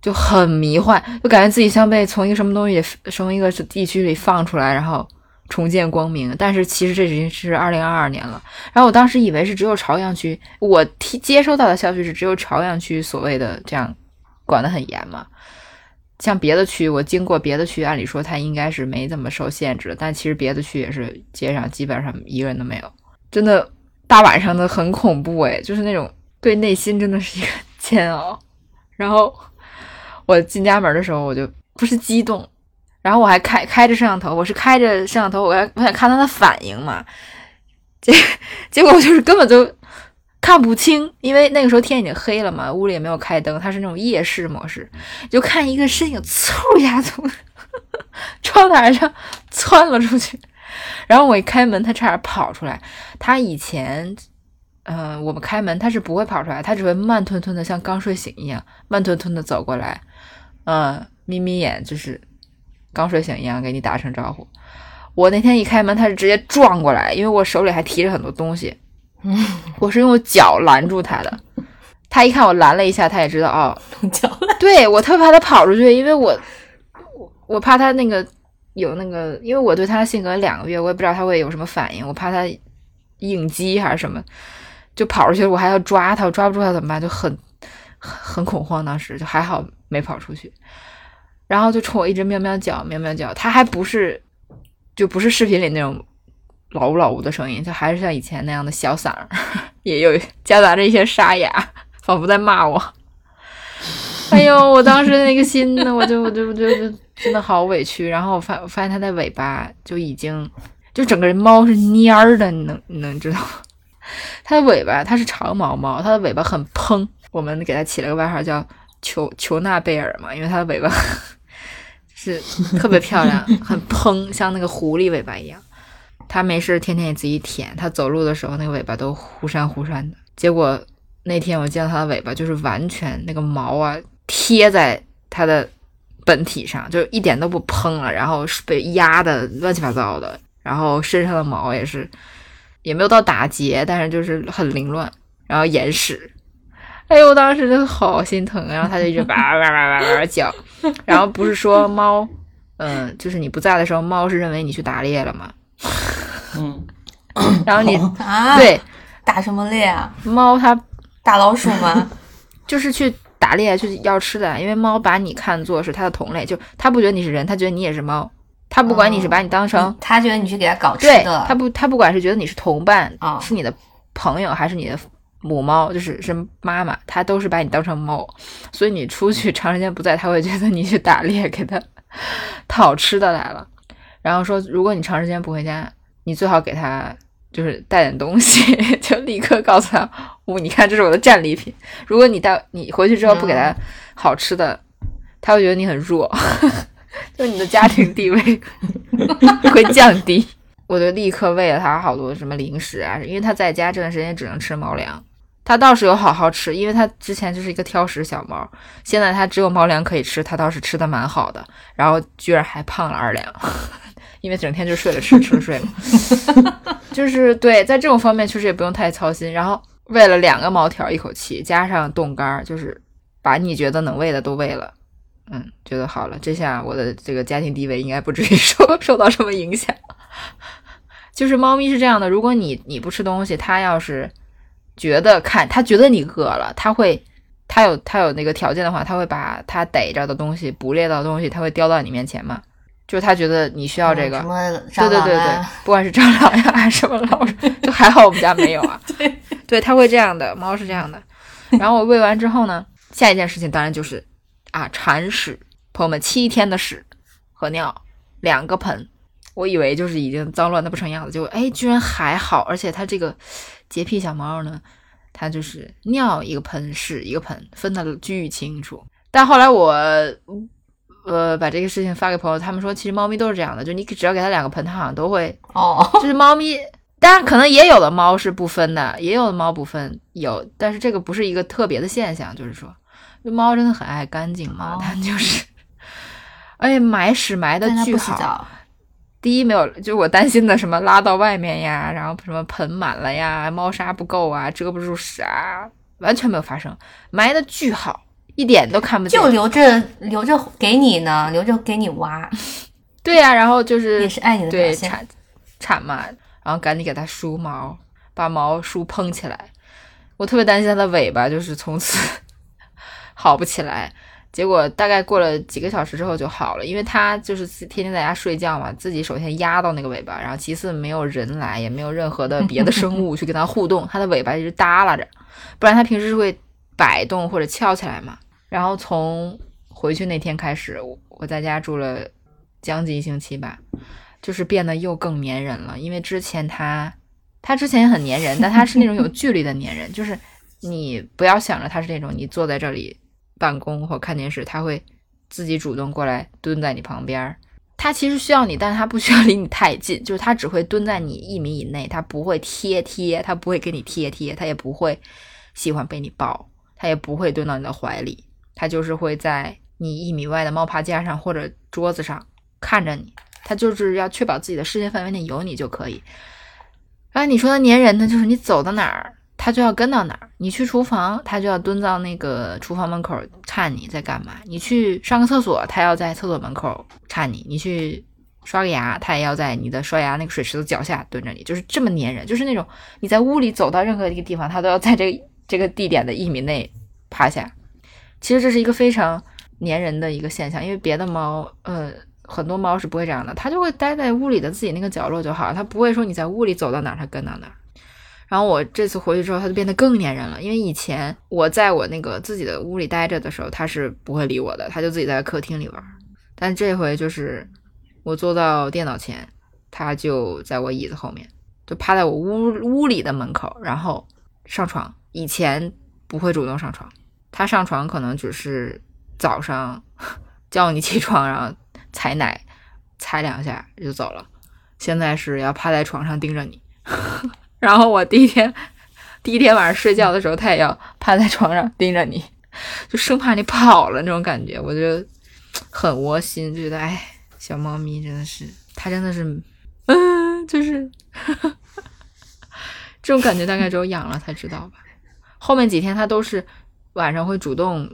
就很迷幻，就感觉自己像被从一个什么东西从一个地区里放出来，然后重见光明。但是其实这已经是二零二二年了。然后我当时以为是只有朝阳区，我听接收到的消息是只有朝阳区所谓的这样管得很严嘛。像别的区，我经过别的区，按理说它应该是没怎么受限制，但其实别的区也是街上基本上一个人都没有，真的大晚上的很恐怖诶，就是那种对内心真的是一个 煎熬。然后我进家门的时候，我就不是激动，然后我还开开着摄像头，我是开着摄像头，我要我想看他的反应嘛，结 结果就是根本就看不清，因为那个时候天已经黑了嘛，屋里也没有开灯，它是那种夜视模式，就看一个身影嗖一下从窗台上窜了出去，然后我一开门，他差点跑出来。他以前，嗯、我们开门他是不会跑出来，他只会慢吞吞的像刚睡醒一样，慢吞吞的走过来，嗯、眯眯眼，就是刚睡醒一样给你打声招呼。我那天一开门，他是直接撞过来，因为我手里还提着很多东西，我是用脚拦住他的。他一看我拦了一下，他也知道哦，用脚来，对我特别怕他跑出去，因为我我我怕他那个有那个，因为我对他的性格两个月，我也不知道他会有什么反应，我怕他应激还是什么，就跑出去，我还要抓他，我抓不住他怎么办？就很很很恐慌，当时就还好没跑出去，然后就冲我一直喵喵叫，喵喵叫，他还不是就不是视频里那种老呜老呜的声音，就还是像以前那样的小嗓儿，也有夹杂着一些沙哑，仿佛在骂我。哎呦，我当时那个心呢，我就我就我就就真的好委屈。然后我发我发现它的尾巴就已经，就整个人猫是蔫儿的，你能你能知道吗？它的尾巴它是长毛猫，它的尾巴很蓬，我们给它起了个外号叫裘裘纳贝尔嘛，因为它的尾巴 是特别漂亮，很蓬，像那个狐狸尾巴一样。它没事天天也自己舔，它走路的时候那个尾巴都忽闪忽闪的。结果那天我见到它的尾巴，就是完全那个毛啊贴在它的本体上，就一点都不蓬了，然后是被压的乱七八糟的，然后身上的毛也是也没有到打结，但是就是很凌乱，然后眼屎。哎呦，我当时真的好心疼，然后它就一直哇哇哇哇哇叫，然后不是说猫，嗯，就是你不在的时候，猫是认为你去打猎了吗？嗯，然后你啊，，对。打什么猎啊？猫它打老鼠吗？就是去打猎去要吃的，因为猫把你看作是它的同类，就它不觉得你是人，它觉得你也是猫，它不管你是把你当成、他觉得你去给他搞吃的，它不它不管是觉得你是同伴，啊是你的朋友还是你的母猫，就是是妈妈，它都是把你当成猫，所以你出去长时间不在，它会觉得你去打猎给它 讨吃的来了，然后说如果你长时间不回家，你最好给它。就是带点东西，就立刻告诉他，我、你看这是我的战利品。如果你带你回去之后不给他好吃的，他会觉得你很弱，就你的家庭地位会降低。我就立刻喂了他好多什么零食啊，因为他在家这段时间只能吃猫粮。他倒是有好好吃，因为他之前就是一个挑食小猫，现在他只有猫粮可以吃，他倒是吃的蛮好的，然后居然还胖了二两，因为整天就睡了吃，吃了睡了。就是对，在这种方面确实也不用太操心。然后喂了两个毛条一口气，加上冻干，就是把你觉得能喂的都喂了。嗯，觉得好了，这下我的这个家庭地位应该不至于 受受到什么影响。就是猫咪是这样的，如果你你不吃东西，它要是觉得看它觉得你饿了，它会它有它有那个条件的话，它会把它逮着的东西、捕猎到的东西，它会叼到你面前嘛。就是他觉得你需要这个，嗯什么对对对对啊，不管是蟑螂呀还是什么老鼠，就还好我们家没有啊。对，对，它会这样的，猫是这样的。然后我喂完之后呢，下一件事情当然就是啊铲屎，朋友们，七天的屎和尿两个盆，我以为就是已经脏乱的不成样子，结果哎居然还好，而且它这个洁癖小猫呢，它就是尿一个盆，屎一个盆，分的巨清楚。但后来我呃把这个事情发给朋友，他们说其实猫咪都是这样的，就你只要给它两个盆，它好像都会哦，就是猫咪，当然可能也有的猫是不分的，也有的猫不分，有，但是这个不是一个特别的现象，就是说，就猫真的很爱干净嘛，哦它就是，而且埋屎埋的巨好。第一没有，就我担心的什么拉到外面呀，然后什么盆满了呀，猫砂不够啊，遮不住屎啊，完全没有发生，埋的巨好，一点都看不见。就留着留着给你呢，留着给你挖，对呀、然后就是也是爱你的表对，现。铲铲嘛，然后赶紧给它梳毛，把毛梳蓬起来。我特别担心它的尾巴，就是从此 好不起来。结果大概过了几个小时之后就好了，因为它就是天天在家睡觉嘛，自己首先压到那个尾巴，然后其次没有人来，也没有任何的别的生物去跟它互动，它的尾巴一直耷拉着，不然它平时是会摆动或者翘起来嘛。然后从回去那天开始，我我在家住了将近一星期吧，就是变得又更粘人了。因为之前它，它之前也很粘人，但它是那种有距离的粘人，就是你不要想着它是那种你坐在这里办公或看电视，它会自己主动过来蹲在你旁边儿。它其实需要你，但是它不需要离你太近，就是它只会蹲在你一米以内，它不会贴贴，它不会给你贴贴，它也不会喜欢被你抱，它也不会蹲到你的怀里，它就是会在你一米外的猫爬架上或者桌子上看着你，它就是要确保自己的视线范围内有你就可以。然后你说的粘人呢，就是你走到哪儿，它就要跟到哪儿。你去厨房，它就要蹲到那个厨房门口看你在干嘛；你去上个厕所，它要在厕所门口看你；你去刷个牙，它也要在你的刷牙那个水池子脚下蹲着你，就是这么粘人，就是那种你在屋里走到任何一个地方，它都要在这个这个地点的一米内趴下。其实这是一个非常粘人的一个现象，因为别的猫，呃，很多猫是不会这样的，它就会待在屋里的自己那个角落就好，它不会说你在屋里走到哪儿它跟到哪儿。然后我这次回去之后，它就变得更粘人了，因为以前我在我那个自己的屋里待着的时候，它是不会理我的，它就自己在客厅里玩。但这回就是我坐到电脑前，它就在我椅子后面，就趴在我屋屋里的门口，然后上床。以前不会主动上床，它上床可能只是早上 叫你起床，然后踩奶踩两下就走了。现在是要趴在床上盯着你。然后我第一天第一天晚上睡觉的时候，它也要趴在床上盯着你，就生怕你跑了那种感觉，我觉得很窝心，就觉得哎，小猫咪真的是，它真的是，嗯，就是 这种感觉，大概只有养了才知道吧。后面几天它都是晚上会主动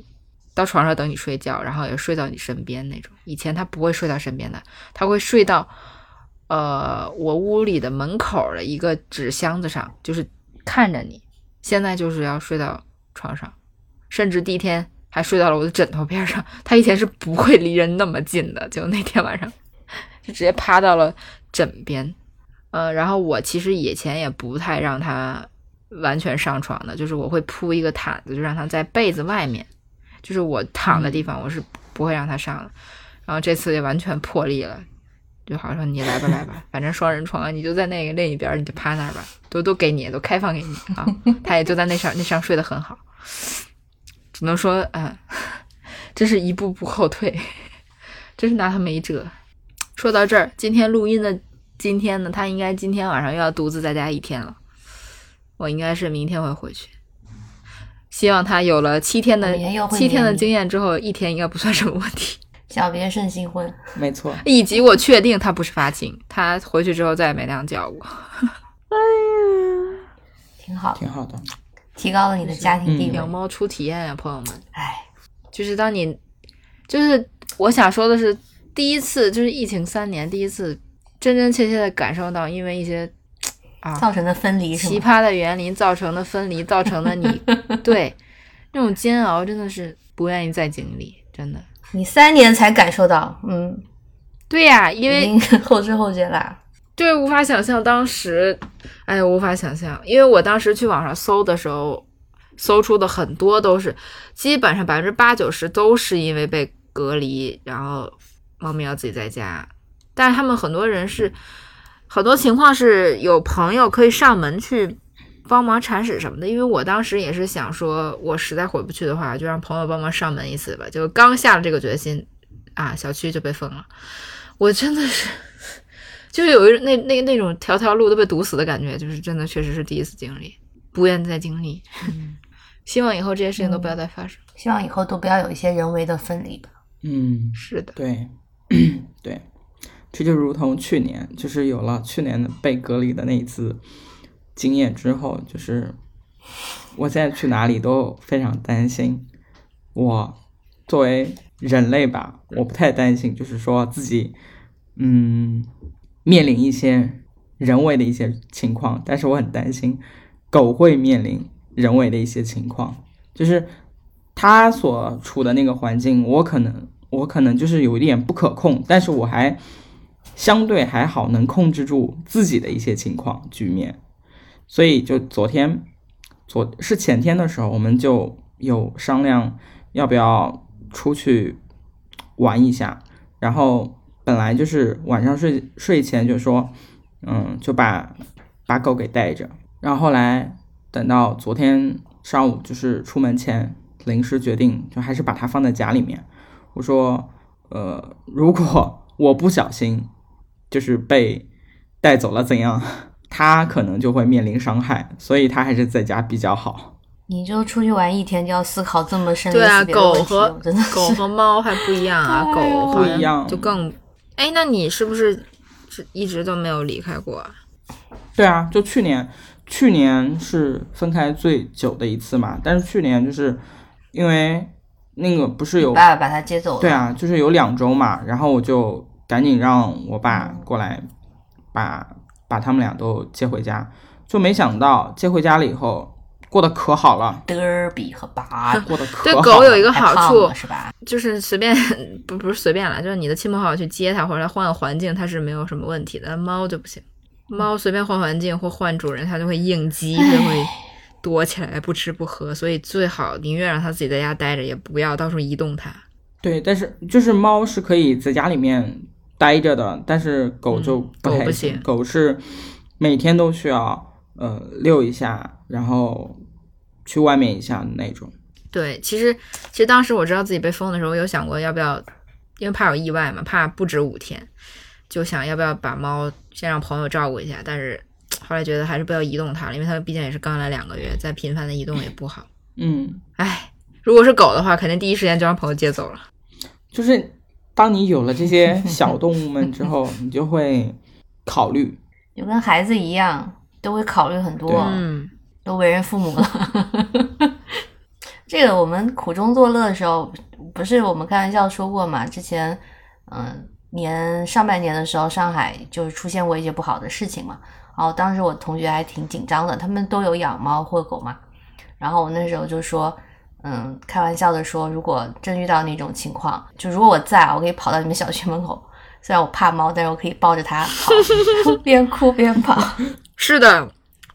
到床上等你睡觉，然后也睡到你身边那种。以前他不会睡到身边的，他会睡到。呃，我屋里的门口的一个纸箱子上，就是看着你。现在就是要睡到床上，甚至第一天还睡到了我的枕头边上。他以前是不会离人那么近的，就那天晚上 就直接趴到了枕边。呃，然后我其实以前也不太让他完全上床的，就是我会铺一个毯子，就让他在被子外面，就是我躺的地方，我是不会让他上的。然后这次也完全破例了。就好像说你来吧来吧，反正双人床，你就在那个另一边，你就趴那儿吧，都都给你，都开放给你啊。他也就在那上那上睡得很好，只能说啊，这是一步步后退，真是拿他没辙。说到这儿，今天录音的今天呢，他应该今天晚上又要独自在家一天了，我应该是明天会回去。希望他有了七天的七天的经验之后，一天应该不算什么问题。小别胜新婚，没错。以及我确定他不是发情，他回去之后再也没那样叫过。哎呀，挺好，挺好的，提高了你的家庭地位。养猫初体验呀，朋友们。哎，就是当你，就是我想说的是，第一次就是疫情三年，第一次真真切切的感受到，因为一些啊。造成的分离，奇葩的园林造成的分离，造成的你 对那种煎熬，真的是不愿意再经历，真的。你三年才感受到，嗯，对呀，因为后知后觉啦，对，无法想象当时，哎，无法想象，因为我当时去网上搜的时候，搜出的很多都是，基本上百分之八九十都是因为被隔离，然后猫咪要自己在家，但是他们很多人是，很多情况是有朋友可以上门去。帮忙铲屎什么的，因为我当时也是想说，我实在回不去的话，就让朋友帮忙上门一次吧。就刚下了这个决心，啊，小区就被封了。我真的是，就有一那那那种条条路都被堵死的感觉，就是真的确实是第一次经历，不愿再经历。希望以后这些事情都不要再发生。希望以后都不要有一些人为的分离吧。嗯，是的，对，对，这就如同去年，就是有了去年的被隔离的那一次。经验之后，就是我现在去哪里都非常担心。我作为人类吧，我不太担心，就是说自己嗯面临一些人为的一些情况，但是我很担心狗会面临人为的一些情况，就是它所处的那个环境，我可能我可能就是有一点不可控，但是我还相对还好，能控制住自己的一些情况局面。所以就昨天，昨是前天的时候，我们就有商量要不要出去玩一下。然后本来就是晚上睡睡前就说，嗯，就把把狗给带着。然后后来等到昨天上午，就是出门前临时决定，就还是把它放在家里面。我说，呃，如果我不小心就是被带走了，怎样？他可能就会面临伤害，所以他还是在家比较好。你就出去玩一天，就要思考这么深对啊，狗和狗和猫还不一样啊，狗不一样就更……哎，那你是不是是一直都没有离开过？对啊，就去年，去年是分开最久的一次嘛。但是去年就是因为那个不是有爸爸把他接走了，对啊，就是有两周嘛，然后我就赶紧让我爸过来把。把他们俩都接回家，就没想到接回家了以后过得可好了。德尔比和巴过得 可对狗有一个好处是吧？就是随便不不是随便了，就是你的亲朋好友去接它或者换个环境，它是没有什么问题的。猫就不行，猫随便换环境或换主人，它就会应激，就会躲起来不吃不喝。所以最好宁愿让它自己在家待着，也不要到处移动它。对，但是就是猫是可以在家里面。待着的，但是狗就不太行。狗是每天都需要呃遛一下，然后去外面一下的那种。对，其实其实当时我知道自己被封的时候，我有想过要不要，因为怕有意外嘛，怕不止五天。就想要不要把猫先让朋友照顾一下，但是后来觉得还是不要移动它了，因为它毕竟也是刚来两个月，再频繁的移动也不好。嗯，唉，如果是狗的话，肯定第一时间就让朋友接走了。就是当你有了这些 小动物们之后，你就会考虑，就跟孩子一样，都会考虑很多，嗯，都为人父母了。这个我们苦中作乐的时候，不是我们开玩笑说过嘛？之前，嗯、年上半年的时候，上海就是出现过一些不好的事情嘛。然后当时我同学还挺紧张的，他们都有养猫或狗嘛。然后我那时候就说，嗯，开玩笑的说，如果真遇到那种情况，就如果我在，我可以跑到你们小区门口。虽然我怕猫，但是我可以抱着它跑，边哭边跑。是的。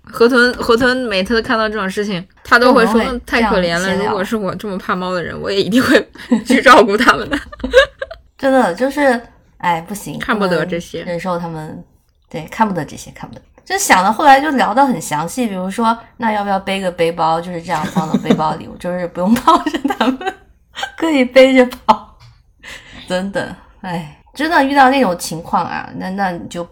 河豚，河豚每次看到这种事情，他都会说会太可怜了。如果是我这么怕猫的人，我也一定会去照顾它们的。真的就是，哎，不行，看不得这些忍受他们，对，看不得这些，看不得。就想到后来就聊得很详细，比如说，那要不要背个背包，就是这样放到背包里，就是不用抱着他们，可以背着跑。等等，哎，真的遇到那种情况啊，那那你就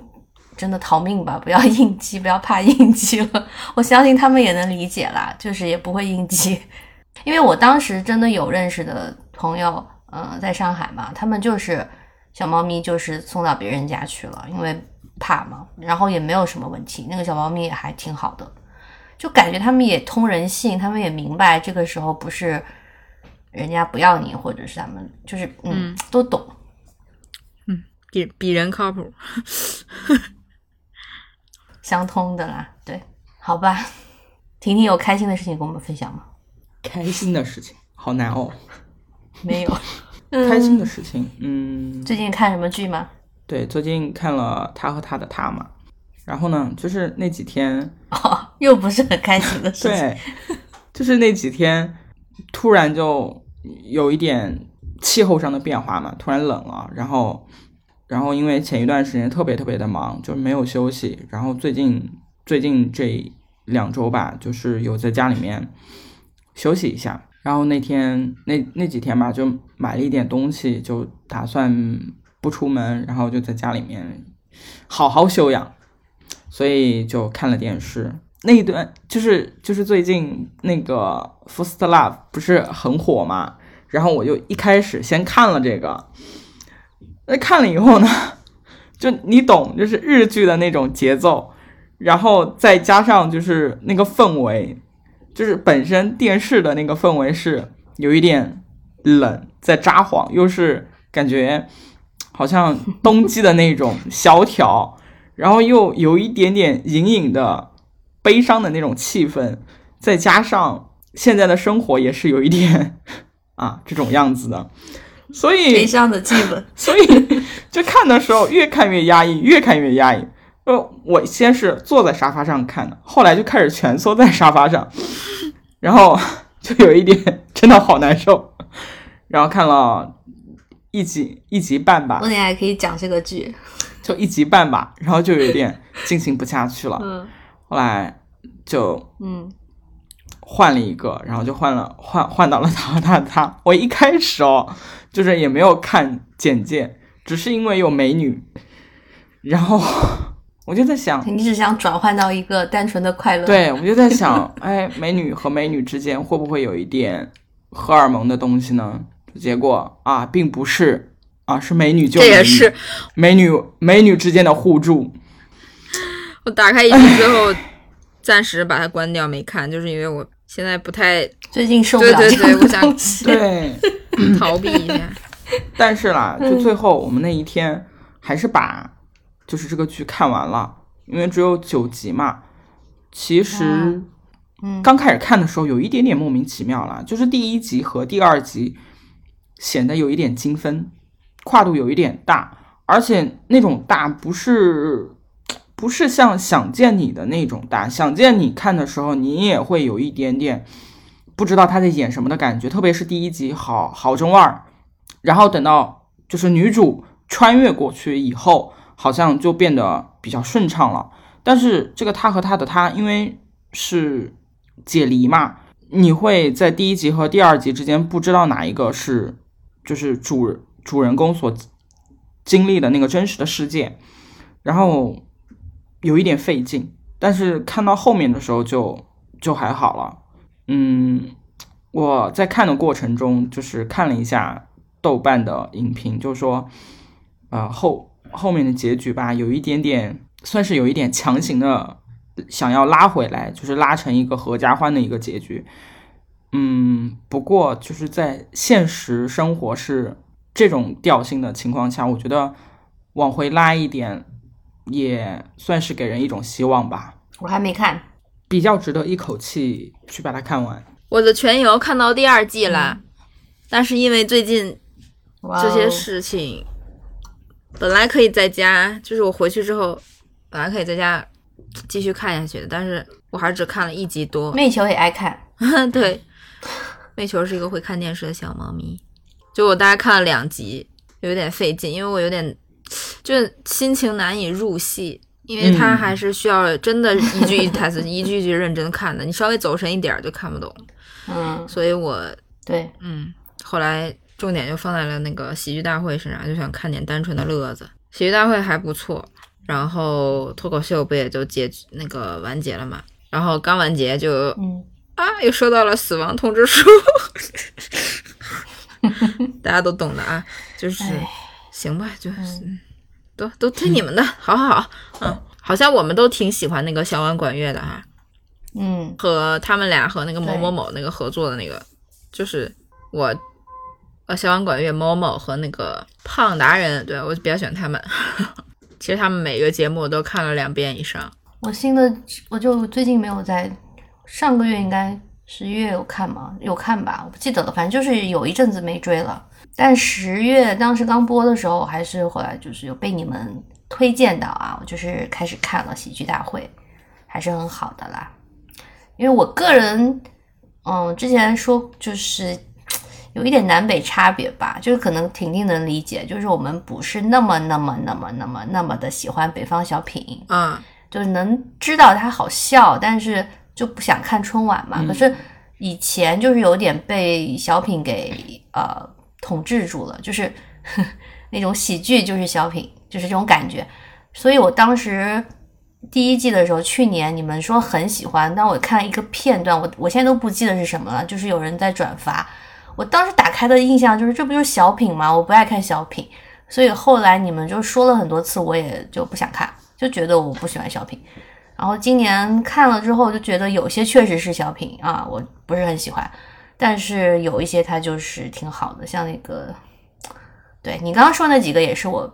真的逃命吧，不要应激，不要怕应激了。我相信他们也能理解啦，就是也不会应激。因为我当时真的有认识的朋友，呃，在上海嘛，他们就是小猫咪，就是送到别人家去了，因为怕嘛，然后也没有什么问题，那个小猫咪也还挺好的，就感觉他们也通人性，他们也明白这个时候不是人家不要你，或者是他们就是嗯嗯都懂。比比人靠谱。相通的啦，对，好吧。婷婷有开心的事情跟我们分享吗？开心的事情好难哦。没有。开心的嗯事情，嗯，最近看什么剧吗？对，最近看了他和他的他嘛，然后呢，就是那几天，哦，又不是很开心的事情。对，就是那几天突然就有一点气候上的变化嘛，突然冷了，然后，然后因为前一段时间特别特别的忙，就没有休息，然后最近最近这两周吧，就是有在家里面休息一下，然后那天那那几天吧，就买了一点东西，就打算不出门，然后就在家里面好好休养，所以就看了电视。那一段就是就是最近那个《First Love》不是很火嘛，然后我就一开始先看了这个，那看了以后呢，就你懂，就是日剧的那种节奏，然后再加上就是那个氛围，就是本身电视的那个氛围是有一点冷，在札幌又是感觉好像冬季的那种萧条，然后又有一点点隐隐的悲伤的那种气氛，再加上现在的生活也是有一点 啊这种样子的，所以悲伤的气氛。所以就看的时候越看越压抑，越看越压抑。呃，我先是坐在沙发上看的，后来就开始蜷缩在沙发上，然后就有一点真的好难受。然后看了一集一集半吧我，等一下还可以讲这个剧。就一集半吧，然后就有点进行不下去了。嗯后来就嗯，换了一个，然后就换了换换到了他和他他。我一开始哦，就是也没有看简介，只是因为有美女，然后 我就在想，你只想转换到一个单纯的快乐。，对我就在想，哎，美女和美女之间会不会有一点荷尔蒙的东西呢？结果啊，并不是啊，是美女救美女这也是美女美女之间的互助。我打开一集之后，暂时把它关掉没看，就是因为我现在不太最近受不了对对对我想。对，逃避一下。但是啦，就最后我们那一天还是把就是这个剧看完了，因为只有九集嘛。其实刚开始看的时候有一点点莫名其妙啦，就是第一集和第二集显得有一点精分，跨度有一点大，而且那种大不是不是像想见你的那种大，想见你看的时候你也会有一点点不知道他在演什么的感觉，特别是第一集好好中二，然后等到就是女主穿越过去以后，好像就变得比较顺畅了。但是这个他和他的他，因为是解离嘛，你会在第一集和第二集之间不知道哪一个是就是主主人公所经历的那个真实的世界，然后有一点费劲，但是看到后面的时候就就还好了。嗯，我在看的过程中，就是看了一下豆瓣的影评，就说，呃后后面的结局吧，有一点点算是有一点强行的想要拉回来，就是拉成一个合家欢的一个结局。嗯，不过就是在现实生活是这种调性的情况下，我觉得往回拉一点，也算是给人一种希望吧。我还没看，比较值得一口气去把它看完。我的全游看到第二季啦，但是因为最近这些哦事情，本来可以在家，就是我回去之后，本来可以在家继续看下去的，但是我还是只看了一集多。妹球也爱看，对，妹球是一个会看电视的小猫咪，就我大概看了两集，有点费劲，因为我有点就是心情难以入戏，因为它嗯。还是需要真的一句一句台词，一句一句认真看的，你稍微走神一点儿就看不懂，嗯，所以我对，嗯，后来重点就放在了那个喜剧大会身上，就想看点单纯的乐子。喜剧大会还不错，然后脱口秀不也就结那个完结了嘛？然后刚完结就嗯，啊，又收到了死亡通知书，大家都懂的啊，就是哎行吧，就是、嗯都都听你们的，好好好，嗯，好像我们都挺喜欢那个小婉管乐的哈，嗯，和他们俩和那个某某某那个合作的那个，就是我，呃，小碗管乐某某和那个胖达人，对我比较喜欢他们。其实他们每个节目我都看了两遍以上。我新的我就最近没有在，上个月应该十一月有看吗？有看吧，我不记得了，反正就是有一阵子没追了。但十月当时刚播的时候，我还是后来就是有被你们推荐到啊，我就是开始看了喜剧大会，还是很好的啦。因为我个人，嗯，之前说就是有一点南北差别吧，就是可能婷婷能理解，就是我们不是那么那么那么那么那么的喜欢北方小品，嗯，就是能知道它好笑，但是就不想看春晚嘛。可是以前就是有点被小品给呃统治住了，就是呵 那种喜剧就是小品，就是这种感觉。所以我当时第一季的时候，去年你们说很喜欢，但我看一个片段，我我现在都不记得是什么了，就是有人在转发。我当时打开的印象就是这不就是小品吗？我不爱看小品，所以后来你们就说了很多次，我也就不想看，就觉得我不喜欢小品。然后今年看了之后，就觉得有些确实是小品啊，我不是很喜欢，但是有一些它就是挺好的，像那个，对你刚刚说那几个也是我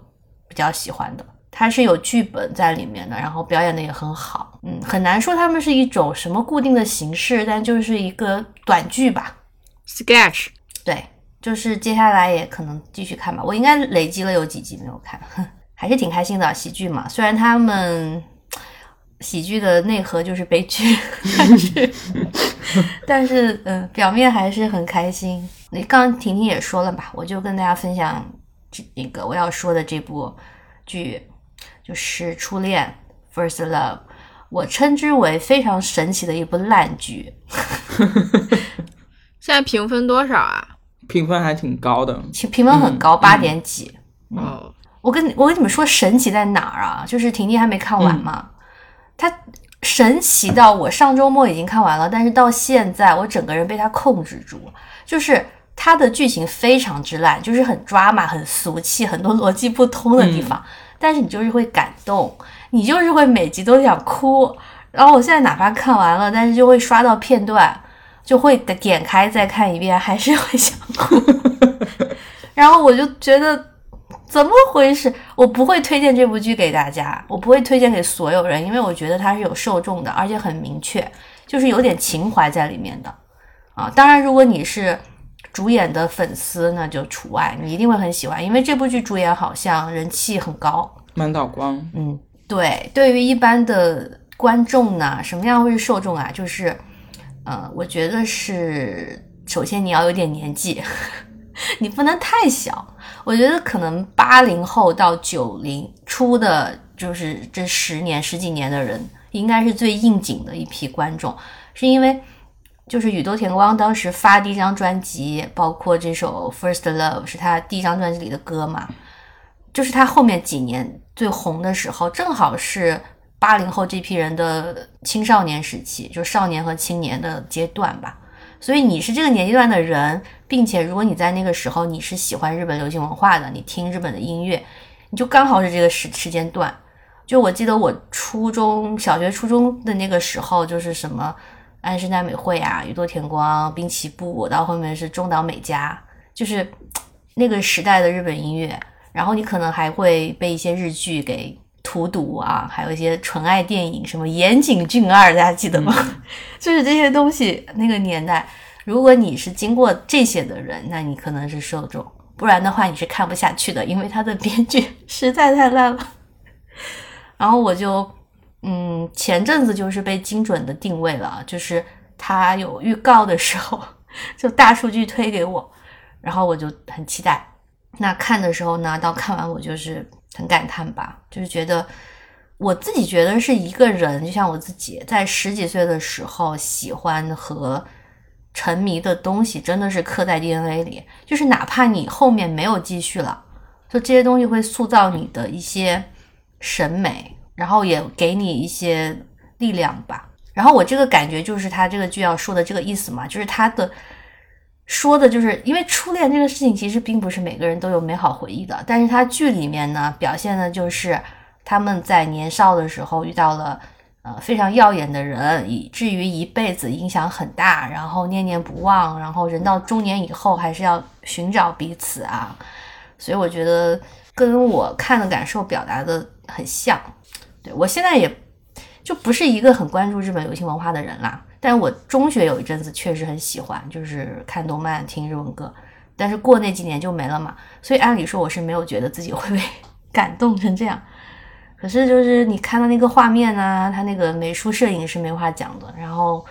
比较喜欢的，它是有剧本在里面的，然后表演的也很好，嗯，很难说他们是一种什么固定的形式，但就是一个短剧吧，sketch，对，就是接下来也可能继续看吧。我应该累积了有几集没有看，还是挺开心的。喜剧嘛，虽然他们喜剧的内核就是悲剧，但是但是嗯、呃表面还是很开心。你刚刚婷婷也说了吧，我就跟大家分享这那个我要说的这部剧，就是《初恋》（First Love），我称之为非常神奇的一部烂剧。现在评分多少啊？评分还挺高的。其评分很高，八点几。哦，我跟我跟你们说神奇在哪儿啊？就是婷婷还没看完嘛，它神奇到我上周末已经看完了，但是到现在我整个人被它控制住，就是它的剧情非常之烂，就是很抓马、很俗气，很多逻辑不通的地方，但是你就是会感动，你就是会每集都想哭。然后我现在哪怕看完了，但是就会刷到片段，就会点开再看一遍，还是会想哭。然后我就觉得怎么回事？我不会推荐这部剧给大家，我不会推荐给所有人，因为我觉得它是有受众的，而且很明确，就是有点情怀在里面的啊。当然，如果你是主演的粉丝，那就除外，你一定会很喜欢，因为这部剧主演好像人气很高。满岛光，嗯，对，对于一般的观众呢，什么样会是受众啊？就是，呃，我觉得是，首先你要有点年纪，你不能太小。我觉得可能八零后到九零初的，就是这十年十几年的人，应该是最应景的一批观众，是因为就是宇多田光当时发第一张专辑，包括这首《First Love》是他第一张专辑里的歌嘛。就是他后面几年最红的时候，正好是八零后这批人的青少年时期，就少年和青年的阶段吧。所以你是这个年龄段的人，并且如果你在那个时候你是喜欢日本流行文化的，你听日本的音乐，你就刚好是这个时时间段。就我记得我初中小学、初中的那个时候，就是什么安室奈美惠啊、宇多田光、滨崎步，到后面是中岛美嘉，就是那个时代的日本音乐。然后你可能还会被一些日剧给。荼毒啊，还有一些纯爱电影，什么岩井俊二，大家记得吗？就是这些东西，那个年代，如果你是经过这些的人，那你可能是受众，不然的话你是看不下去的，因为他的编剧实在太烂了。然后我就，嗯，前阵子就是被精准的定位了，就是他有预告的时候，就大数据推给我，然后我就很期待。那看的时候呢，到看完我就是。很感叹吧，就是觉得我自己觉得是一个人，就像我自己在十几岁的时候喜欢和沉迷的东西，真的是刻在 DNA 里。就是哪怕你后面没有继续了，就这些东西会塑造你的一些审美，然后也给你一些力量吧。然后我这个感觉就是他这个剧要说的这个意思嘛，就是他的。说的就是因为初恋这个事情，其实并不是每个人都有美好回忆的。但是他剧里面呢，表现的就是他们在年少的时候遇到了呃非常耀眼的人，以至于一辈子影响很大，然后念念不忘，然后人到中年以后还是要寻找彼此啊。所以我觉得跟我看的感受表达的很像。对我现在也就不是一个很关注日本流行文化的人啦。但我中学有一阵子确实很喜欢，就是看动漫、听日文歌，但是过那几年就没了嘛。所以按理说我是没有觉得自己会被 感动成这样。可是就是你看到那个画面啊，他那个美术摄影是没话讲的，然后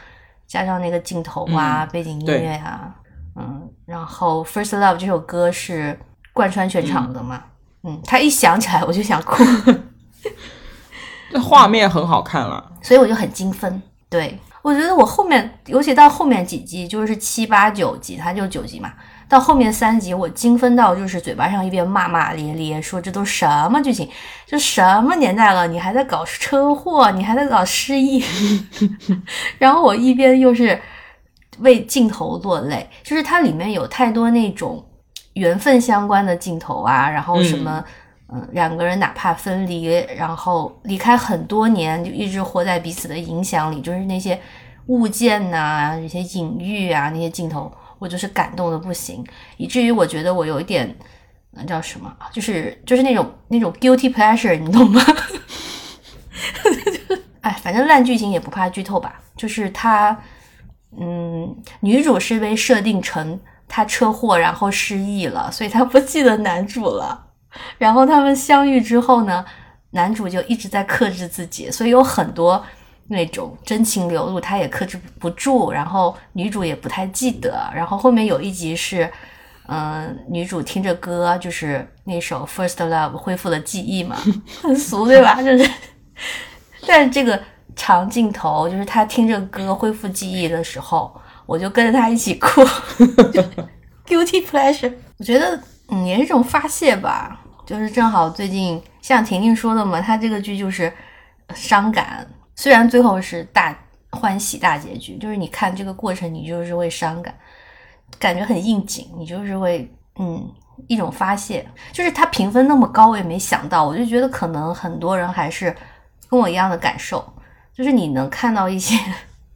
加上那个镜头啊、背景音乐呀，嗯，然后《First Love》这首歌是贯穿全场的嘛，嗯，他一想起来我就想哭。这画面很好看了，所以我就很精分，对。我觉得我后面，尤其到后面几集，就是七八九集，它就九集嘛。到后面三集，我精分到就是嘴巴上一边骂骂咧咧，说这都什么剧情，这什么年代了，你还在搞车祸，你还在搞失忆。然后我一边又是为镜头落泪，就是它里面有太多那种缘分相关的镜头啊，然后什么。两个人哪怕分离，然后离开很多年，就一直活在彼此的影响里。就是那些物件呐，那些隐喻啊，那些镜头，我就是感动的不行，以至于我觉得我有一点，那叫什么？就是就是那种那种 guilty pleasure，你懂吗？哎，反正烂剧情也不怕剧透吧。就是他，嗯，女主是被设定成她车祸然后失忆了，所以她不记得男主了。然后他们相遇之后呢，男主就一直在克制自己，所以有很多那种真情流露，他也克制不住。然后女主也不太记得。然后后面有一集是，嗯，女主听着歌，就是那首《First Love》恢复了记忆嘛，很俗对吧？就是，但是这个长镜头，就是他听着歌恢复记忆的时候，我就跟着他一起哭，guilty pleasure。我觉得，嗯，也是一种发泄吧。就是正好最近像婷婷说的嘛，她这个剧就是伤感，虽然最后是大欢喜大结局，就是你看这个过程你就是会伤感，感觉很应景，你就是会嗯一种发泄。就是它评分那么高，我也没想到，我就觉得可能很多人还是跟我一样的感受，就是你能看到一些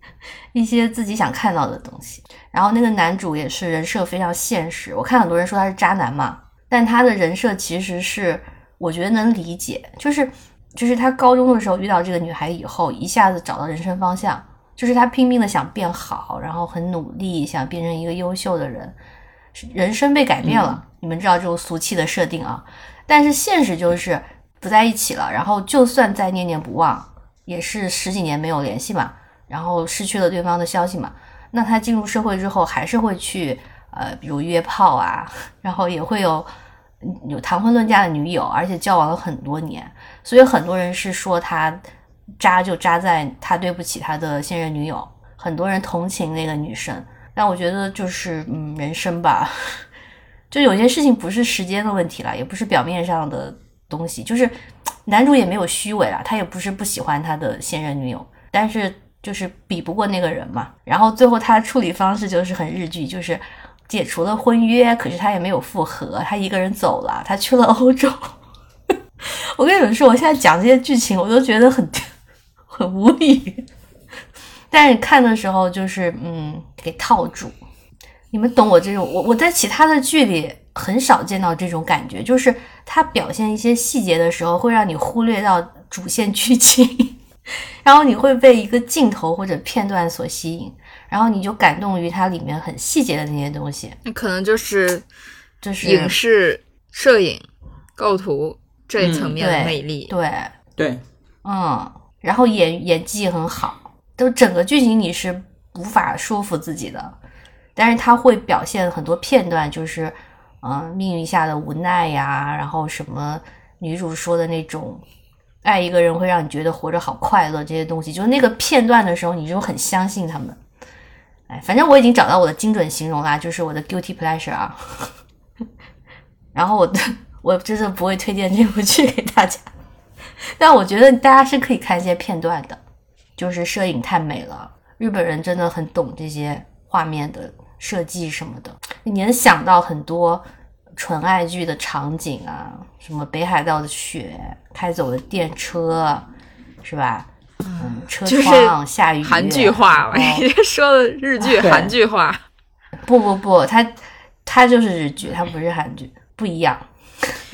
一些自己想看到的东西。然后那个男主也是人设非常现实，我看很多人说他是渣男嘛。但他的人设其实是，我觉得能理解，就是就是他高中的时候遇到这个女孩以后，一下子找到人生方向，就是他拼命的想变好，然后很努力想变成一个优秀的人，人生被改变了。你们知道这种俗气的设定啊，但是现实就是不在一起了，然后就算再念念不忘，也是十几年没有联系嘛，然后失去了对方的消息嘛，那他进入社会之后还是会去。呃，比如约炮啊，然后也会有有谈婚论嫁的女友，而且交往了很多年，所以很多人是说他渣就渣在他对不起他的现任女友，很多人同情那个女生，但我觉得就是嗯人生吧，就有些事情不是时间的问题了，也不是表面上的东西，就是男主也没有虚伪了，他也不是不喜欢他的现任女友，但是就是比不过那个人嘛。然后最后他处理方式就是很日剧，就是解除了婚约，可是他也没有复合，他一个人走了，他去了欧洲。我跟你们说，我现在讲这些剧情，我都觉得很很无语。但是看的时候就是嗯，给套住。你们懂我这种，我我在其他的剧里很少见到这种感觉，就是他表现一些细节的时候，会让你忽略到主线剧情，然后你会被一个镜头或者片段所吸引，然后你就感动于它里面很细节的那些东西。那可能就是就是影视、摄影、构图这一层面的魅力。对对，嗯，然后演演技很好，都整个剧情你是无法说服自己的。但是他会表现很多片段，就是，嗯，命运下的无奈呀，然后什么女主说的那种，爱一个人会让你觉得活着好快乐这些东西，就是那个片段的时候，你就很相信他们。哎，反正我已经找到我的精准形容啦，就是我的 guilty pleasure 啊。然后我的我真的不会推荐这部剧给大家，但我觉得大家是可以看一些片段的，就是摄影太美了，日本人真的很懂这些画面的。设计什么的，你能想到很多纯爱剧的场景啊，什么北海道的雪，开走的电车，是吧？嗯，车窗下雨，韩剧化，说的日剧韩剧化。不不不，它它就是日剧，它不是韩剧，不一样。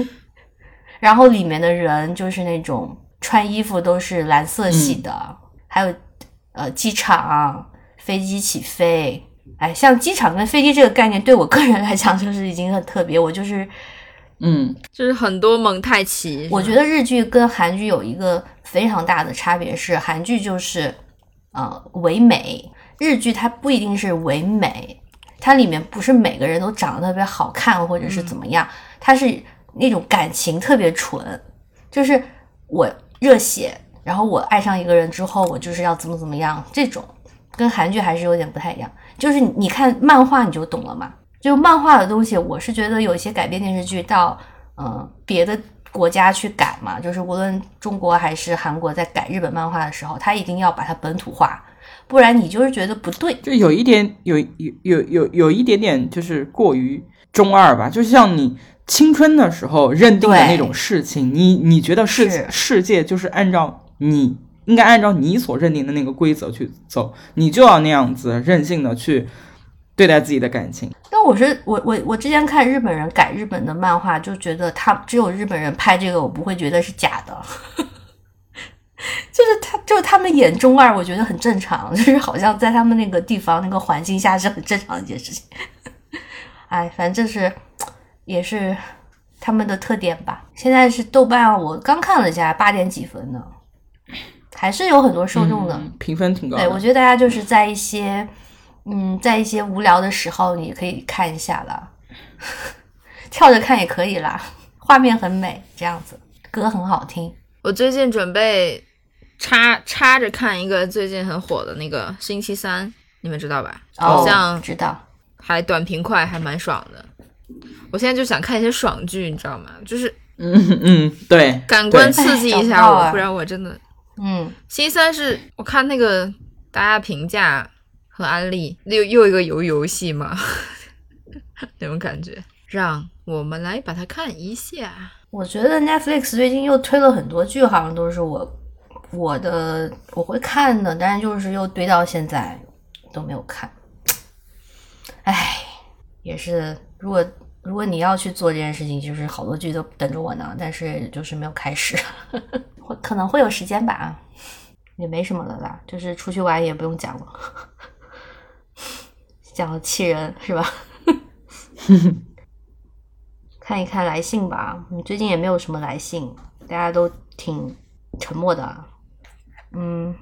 然后里面的人就是那种穿衣服都是蓝色系的，还有呃机场飞机起飞。哎，像机场跟飞机这个概念，对我个人来讲就是已经很特别。我就是，嗯，就是很多蒙太奇。我觉得日剧跟韩剧有一个非常大的差别是，韩剧就是呃唯美，日剧它不一定是唯美，它里面不是每个人都长得特别好看或者是怎么样，它是那种感情特别纯，就是我热血，然后我爱上一个人之后，我就是要怎么怎么样，这种跟韩剧还是有点不太一样。就是你看漫画你就懂了嘛，就漫画的东西，我是觉得有一些改编电视剧到嗯别的国家去改嘛，就是无论中国还是韩国在改日本漫画的时候，他一定要把它本土化，不然你就是觉得不对，就有一点有有有有有一点点就是过于中二吧，就像你青春的时候认定的那种事情，你你觉得世世界就是按照你。应该按照你所认定的那个规则去走，你就要那样子任性的去对待自己的感情。但我是我我我之前看日本人改日本的漫画，就觉得他只有日本人拍这个，我不会觉得是假的。就是他，就是他们演中二，我觉得很正常，就是好像在他们那个地方那个环境下是很正常的一件事情。哎，反正是也是他们的特点吧。现在是豆瓣，我刚看了一下，八点几分呢。还是有很多受众的，评分挺高。对，我觉得大家就是在一些，嗯，在一些无聊的时候，你可以看一下了，跳着看也可以啦。画面很美，这样子，歌很好听。我最近准备插插着看一个最近很火的那个《星期三》，你们知道吧？好像知道，还短平快，还蛮爽的。我现在就想看一些爽剧，你知道吗？就是，嗯嗯，对，感官刺激一下我，不然我真的。嗯，星期三是我看那个大家评价和安利又又一个游游戏嘛，那种感觉？让我们来把它看一下。我觉得 Netflix 最近又推了很多剧，好像都是我我的我会看的，但是就是又堆到现在都没有看。唉，也是，如果如果你要去做这件事情，就是好多剧都等着我呢，但是就是没有开始。会可能会有时间吧，也没什么了啦，就是出去玩也不用讲了，讲的气人是吧？看一看来信吧，你最近也没有什么来信，大家都挺沉默的。嗯，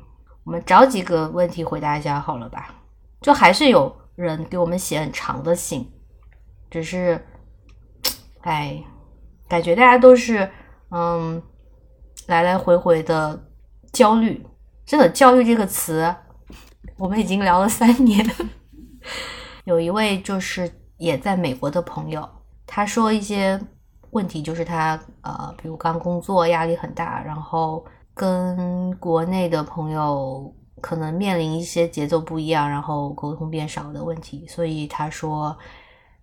我们找几个问题回答一下好了吧？就还是有人给我们写很长的信，只是，哎，感觉大家都是嗯。来来回回的焦虑，真的“焦虑”这个词，我们已经聊了三年。有一位就是也在美国的朋友，他说一些问题，就是他呃，比如刚工作压力很大，然后跟国内的朋友可能面临一些节奏不一样，然后沟通变少的问题，所以他说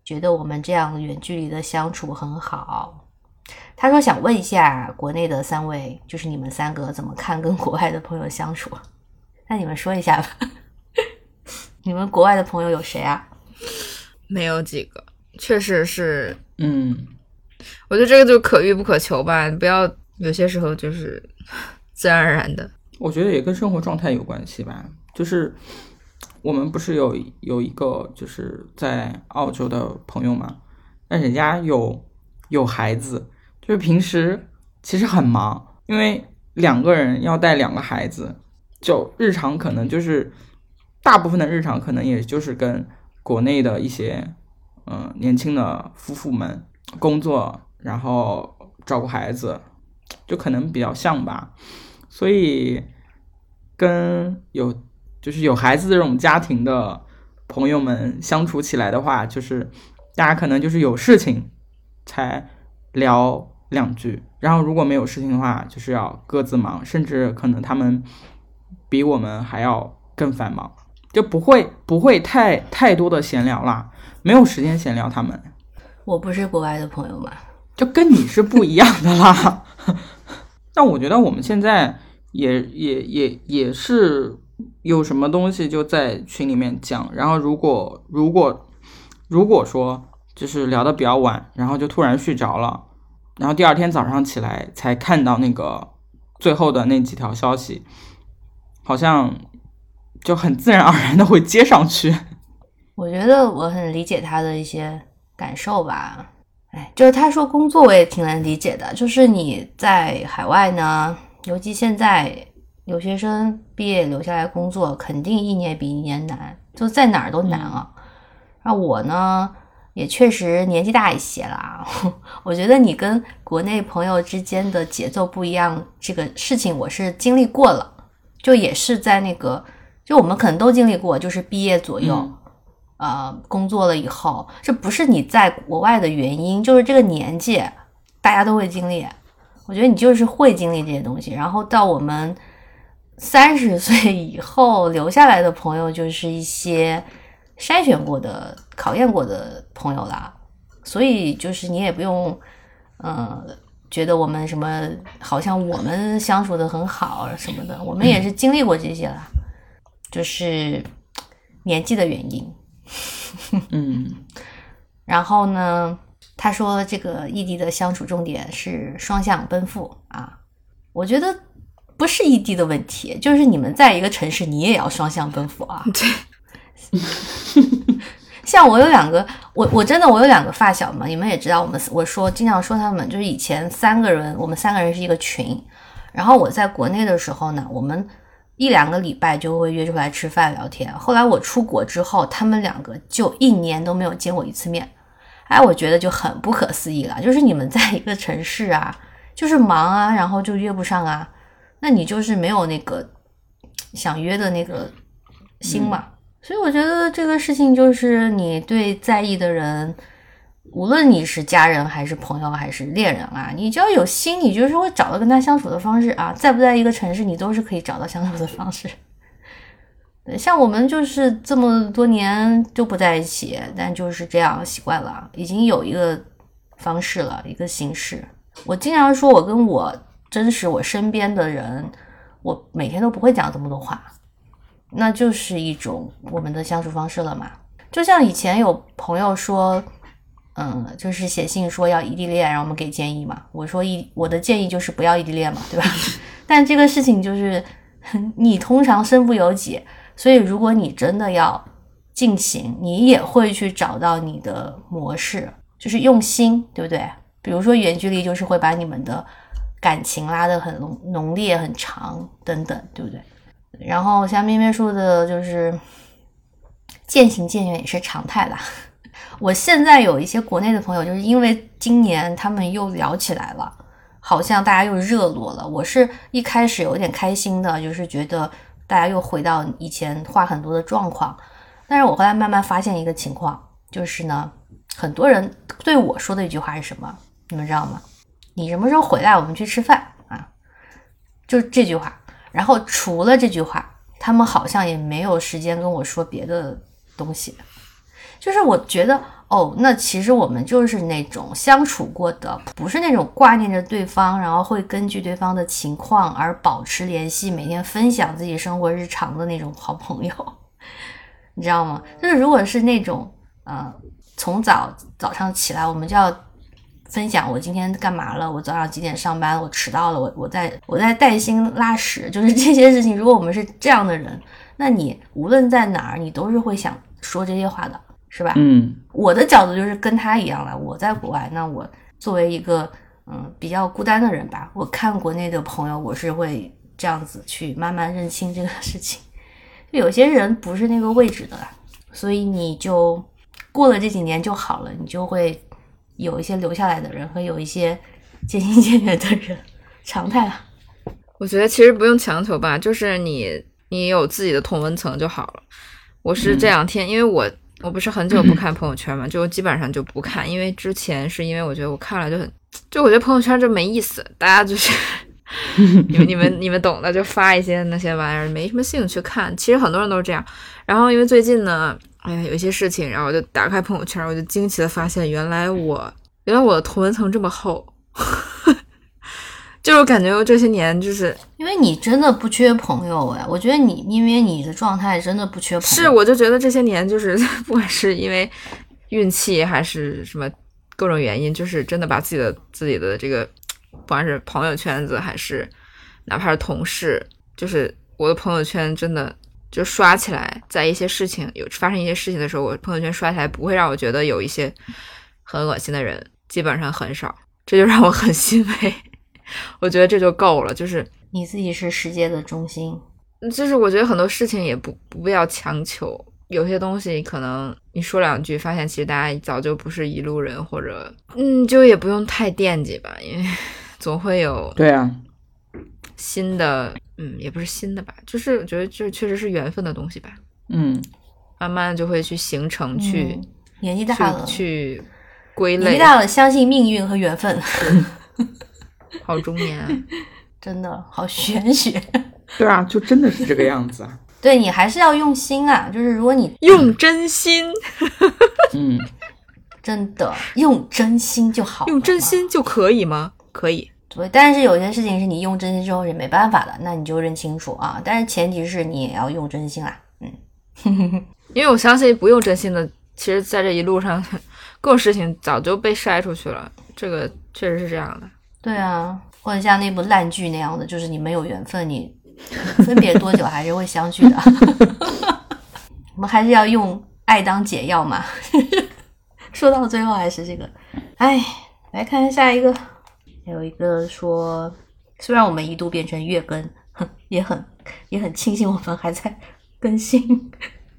觉得我们这样远距离的相处很好。他说想问一下国内的三位，就是你们三个怎么看跟国外的朋友相处？那你们说一下吧。你们国外的朋友有谁啊？没有几个，确实是，嗯，我觉得这个就可遇不可求吧，不要有些时候就是 自然而然的。我觉得也跟生活状态有关系吧。就是我们不是有有一个就是在澳洲的朋友嘛，那人家有有孩子，就是平时其实很忙，因为两个人要带两个孩子，就日常可能就是大部分的日常可能也就是跟国内的一些嗯、年轻的夫妇们工作，然后照顾孩子，就可能比较像吧。所以跟有就是有孩子的这种家庭的朋友们相处起来的话，就是大家可能就是有事情才聊两句，然后如果没有事情的话，就是要各自忙，甚至可能他们比我们还要更繁忙，就不会不会太太多的闲聊啦，没有时间闲聊他们。我不是国外的朋友嘛，就跟你是不一样的啦。但我觉得我们现在也也也也是有什么东西就在群里面讲，然后如果如果如果说就是聊得比较晚，然后就突然睡着了，然后第二天早上起来才看到那个最后的那几条消息，好像就很自然而然的会接上去。我觉得我很理解他的一些感受吧。哎，就是他说工作我也挺能理解的，就是你在海外呢，尤其现在留学生毕业留下来工作，肯定一年比一年难，就在哪儿都难啊。那我呢，也确实年纪大一些啦。我觉得你跟国内朋友之间的节奏不一样，这个事情我是经历过了，就也是在那个，就我们可能都经历过，就是毕业左右。嗯呃，工作了以后，这不是你在国外的原因，就是这个年纪，大家都会经历。我觉得你就是会经历这些东西，然后到我们三十岁以后留下来的朋友，就是一些筛选过的、考验过的朋友啦。所以就是你也不用，呃，觉得我们什么好像我们相处的很好什么的，我们也是经历过这些啦，就是年纪的原因。嗯，然后呢，他说这个异地的相处重点是双向奔赴啊。我觉得不是异地的问题，就是你们在一个城市，你也要双向奔赴啊。对，像我有两个，我我真的我有两个发小嘛，你们也知道，我们我说经常说他们，就是以前三个人，我们三个人是一个群，然后我在国内的时候呢，我们一两个礼拜就会约出来吃饭聊天。后来我出国之后，他们两个就一年都没有见过一次面，哎，我觉得就很不可思议了。就是你们在一个城市啊，就是忙啊，然后就约不上啊，那你就是没有那个想约的那个心嘛。所以我觉得这个事情就是你对在意的人，无论你是家人还是朋友还是恋人啊，你只要有心，你就是会找到跟他相处的方式啊。在不在一个城市，你都是可以找到相处的方式。像我们就是这么多年就不在一起，但就是这样习惯了，已经有一个方式了，一个形式。我经常说，我跟我真实我身边的人，我每天都不会讲这么多话。那就是一种我们的相处方式了嘛。就像以前有朋友说，嗯，就是写信说要异地恋，然后我们给建议嘛。我说异，我的建议就是不要异地恋嘛，对吧？但这个事情就是你通常身不由己，所以如果你真的要进行，你也会去找到你的模式，就是用心，对不对？比如说远距离，就是会把你们的感情拉得很浓浓烈、很长等等，对不对？然后像咩咩说的，就是渐行渐远也是常态啦。我现在有一些国内的朋友，就是因为今年他们又聊起来了，好像大家又热络了。我是一开始有点开心的，就是觉得大家又回到以前话很多的状况。但是我后来慢慢发现一个情况，就是呢，很多人对我说的一句话是什么？你们知道吗？你什么时候回来？我们去吃饭啊！就这句话。然后除了这句话，他们好像也没有时间跟我说别的东西。就是我觉得，哦，那其实我们就是那种相处过的，不是那种挂念着对方，然后会根据对方的情况而保持联系，每天分享自己生活日常的那种好朋友，你知道吗？就是如果是那种，呃，从早早上起来，我们就要分享我今天干嘛了，我早上几点上班，我迟到了，我我在我在带薪拉屎，就是这些事情。如果我们是这样的人，那你无论在哪儿，你都是会想说这些话的。是吧？嗯，我的角度就是跟他一样了。我在国外，那我作为一个嗯比较孤单的人吧，我看国内的朋友，我是会这样子去慢慢认清这个事情。有些人不是那个位置的，所以你就过了这几年就好了，你就会有一些留下来的人和有一些渐行渐远的人，常态了。我觉得其实不用强求吧，就是你你有自己的同温层就好了。我是这两天，因为我。我不是很久不 看朋友圈嘛，就基本上就不看，因为之前是因为我觉得我看了就很，就我觉得朋友圈就没意思，大家就是 你们你们你们懂的，就发一些那些玩意儿，没什么兴趣看。其实很多人都是这样。然后因为最近呢，哎呀有一些事情，然后我就打开朋友圈，我就惊奇的发现，原来我原来我的同文层这么厚。就是感觉我这些年，就是因为你真的不缺朋友哎，我觉得你因为你的状态真的不缺朋友。是，我就觉得这些年就是 不管是因为运气还是什么各种原因，就是真的把自己的自己的这个不管是朋友圈子还是哪怕是同事，就是我的朋友圈真的就刷起来，在一些事情有发生一些事情的时候，我朋友圈刷起来不会让我觉得有一些很恶心的人，基本上很少，这就让我很欣慰。我觉得这就够了，就是你自己是世界的中心。就是我觉得很多事情也不不必要强求，有些东西可能你说两句，发现其实大家早就不是一路人，或者嗯，就也不用太惦记吧，因为 总会有对啊新的，嗯，也不是新的吧，就是我觉得这确实是缘分的东西吧，嗯，慢慢就会去形成，去年纪大了去归类，年纪大了相信命运和缘分。好中年，啊 真的好玄学。对啊，就真的是这个样子啊。对你还是要用心啊，就是如果你用真心，嗯，真的用真心就好。用真心就可以吗？可以。对，但是有些事情是你用真心之后是没办法的，那你就认清楚啊。但是前提是你也要用真心啊。嗯，因为我相信不用真心的，其实在这一路上各种事情早就被筛出去了。这个确实是这样的。对啊，或者像那部烂剧那样的，就是你没有缘分，你分别多久还是会相聚的。我们还是要用爱当解药嘛。说到最后还是这个，哎，来看下一个，有一个说，虽然我们一度变成月更，也很也很庆幸我们还在更新。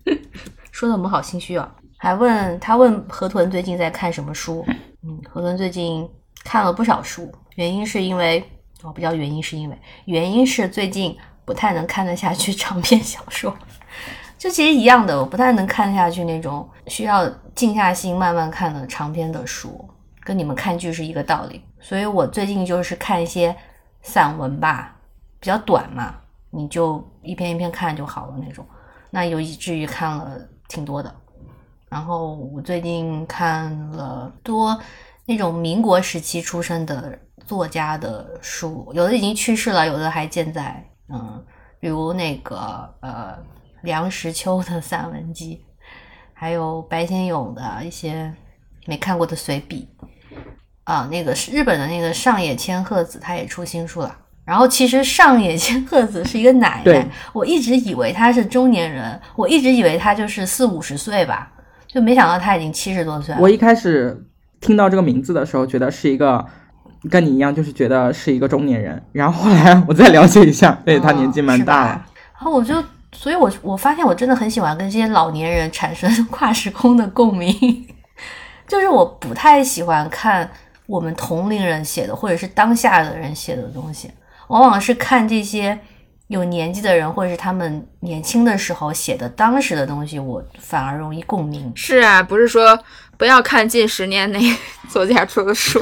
说的我们好心虚啊，还问他问河豚最近在看什么书？嗯，河豚最近。看了不少书，原因是因为我，不叫原因是因为原因是最近不太能看得下去长篇小说，就其实一样的，我不太能看下去那种需要静下心慢慢看的长篇的书，跟你们看剧是一个道理。所以我最近就是看一些散文吧，比较短嘛，你就一篇一篇看就好了那种。那有以至于看了挺多的，然后我最近看了多。那种民国时期出生的作家的书，有的已经去世了，有的还健在。嗯，比如那个呃梁实秋的散文集，还有白先勇的一些没看过的随笔。啊，那个是日本的那个上野千鹤子，他也出新书了。然后其实上野千鹤子是一个奶奶，我一直以为她是中年人，我一直以为她就是四五十岁吧，就没想到她已经七十多岁了。我一开始。听到这个名字的时候，觉得是一个跟你一样，就是觉得是一个中年人。然后后来我再了解一下，对他年纪蛮大了。然后我就，所以我我发现我真的很喜欢跟这些老年人产生跨时空的共鸣。就是我不太喜欢看我们同龄人写的，或者是当下的人写的东西，往往是看这些有年纪的人，或者是他们年轻的时候写的当时的东西，我反而容易共鸣。是啊，不是说。不要看近十年内 作家出的书。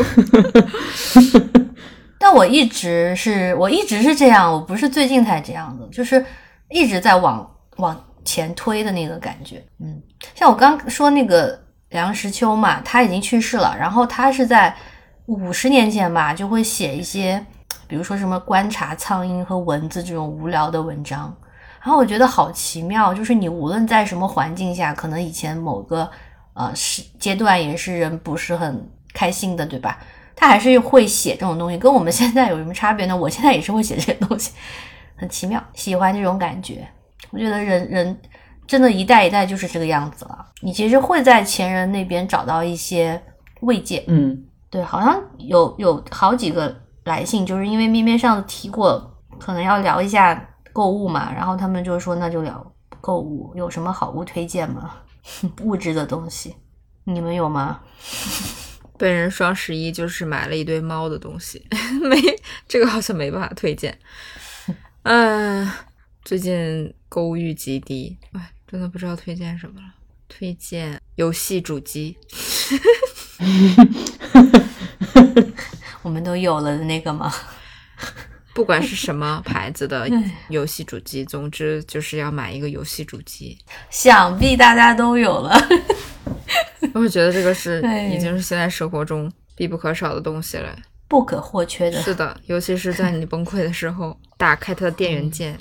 但我一直是我一直是这样，我不是最近才这样的，就是一直在往往前推的那个感觉。嗯，像我刚说那个梁实秋嘛，他已经去世了，然后他是在五十年前吧，就会写一些，比如说什么观察苍蝇和蚊子这种无聊的文章。然后我觉得好奇妙，就是你无论在什么环境下，可能以前某个呃是阶段也是人不是很开心的，对吧？他还是会写这种东西，跟我们现在有什么差别呢？我现在也是会写这些东西，很奇妙，喜欢这种感觉。我觉得人人真的，一代一代就是这个样子了。你其实会在前人那边找到一些慰藉。嗯，对，好像有有好几个来信，就是因为面面上提过，可能要聊一下购物嘛，然后他们就说那就聊购物，有什么好物推荐吗？物质的东西，你们有吗？本人双十一就是买了一堆猫的东西，没这个好像没办法推荐。嗯，最近购物欲极低，哎，真的不知道推荐什么了。推荐游戏主机，我们都有了的那个吗？不管是什么牌子的 游戏主机，总之就是要买一个游戏主机。想必大家都有了。我会觉得这个是 已经是现在生活中必不可少的东西了。不可或缺的。是的，尤其是在你崩溃的时候，打开它的电源键，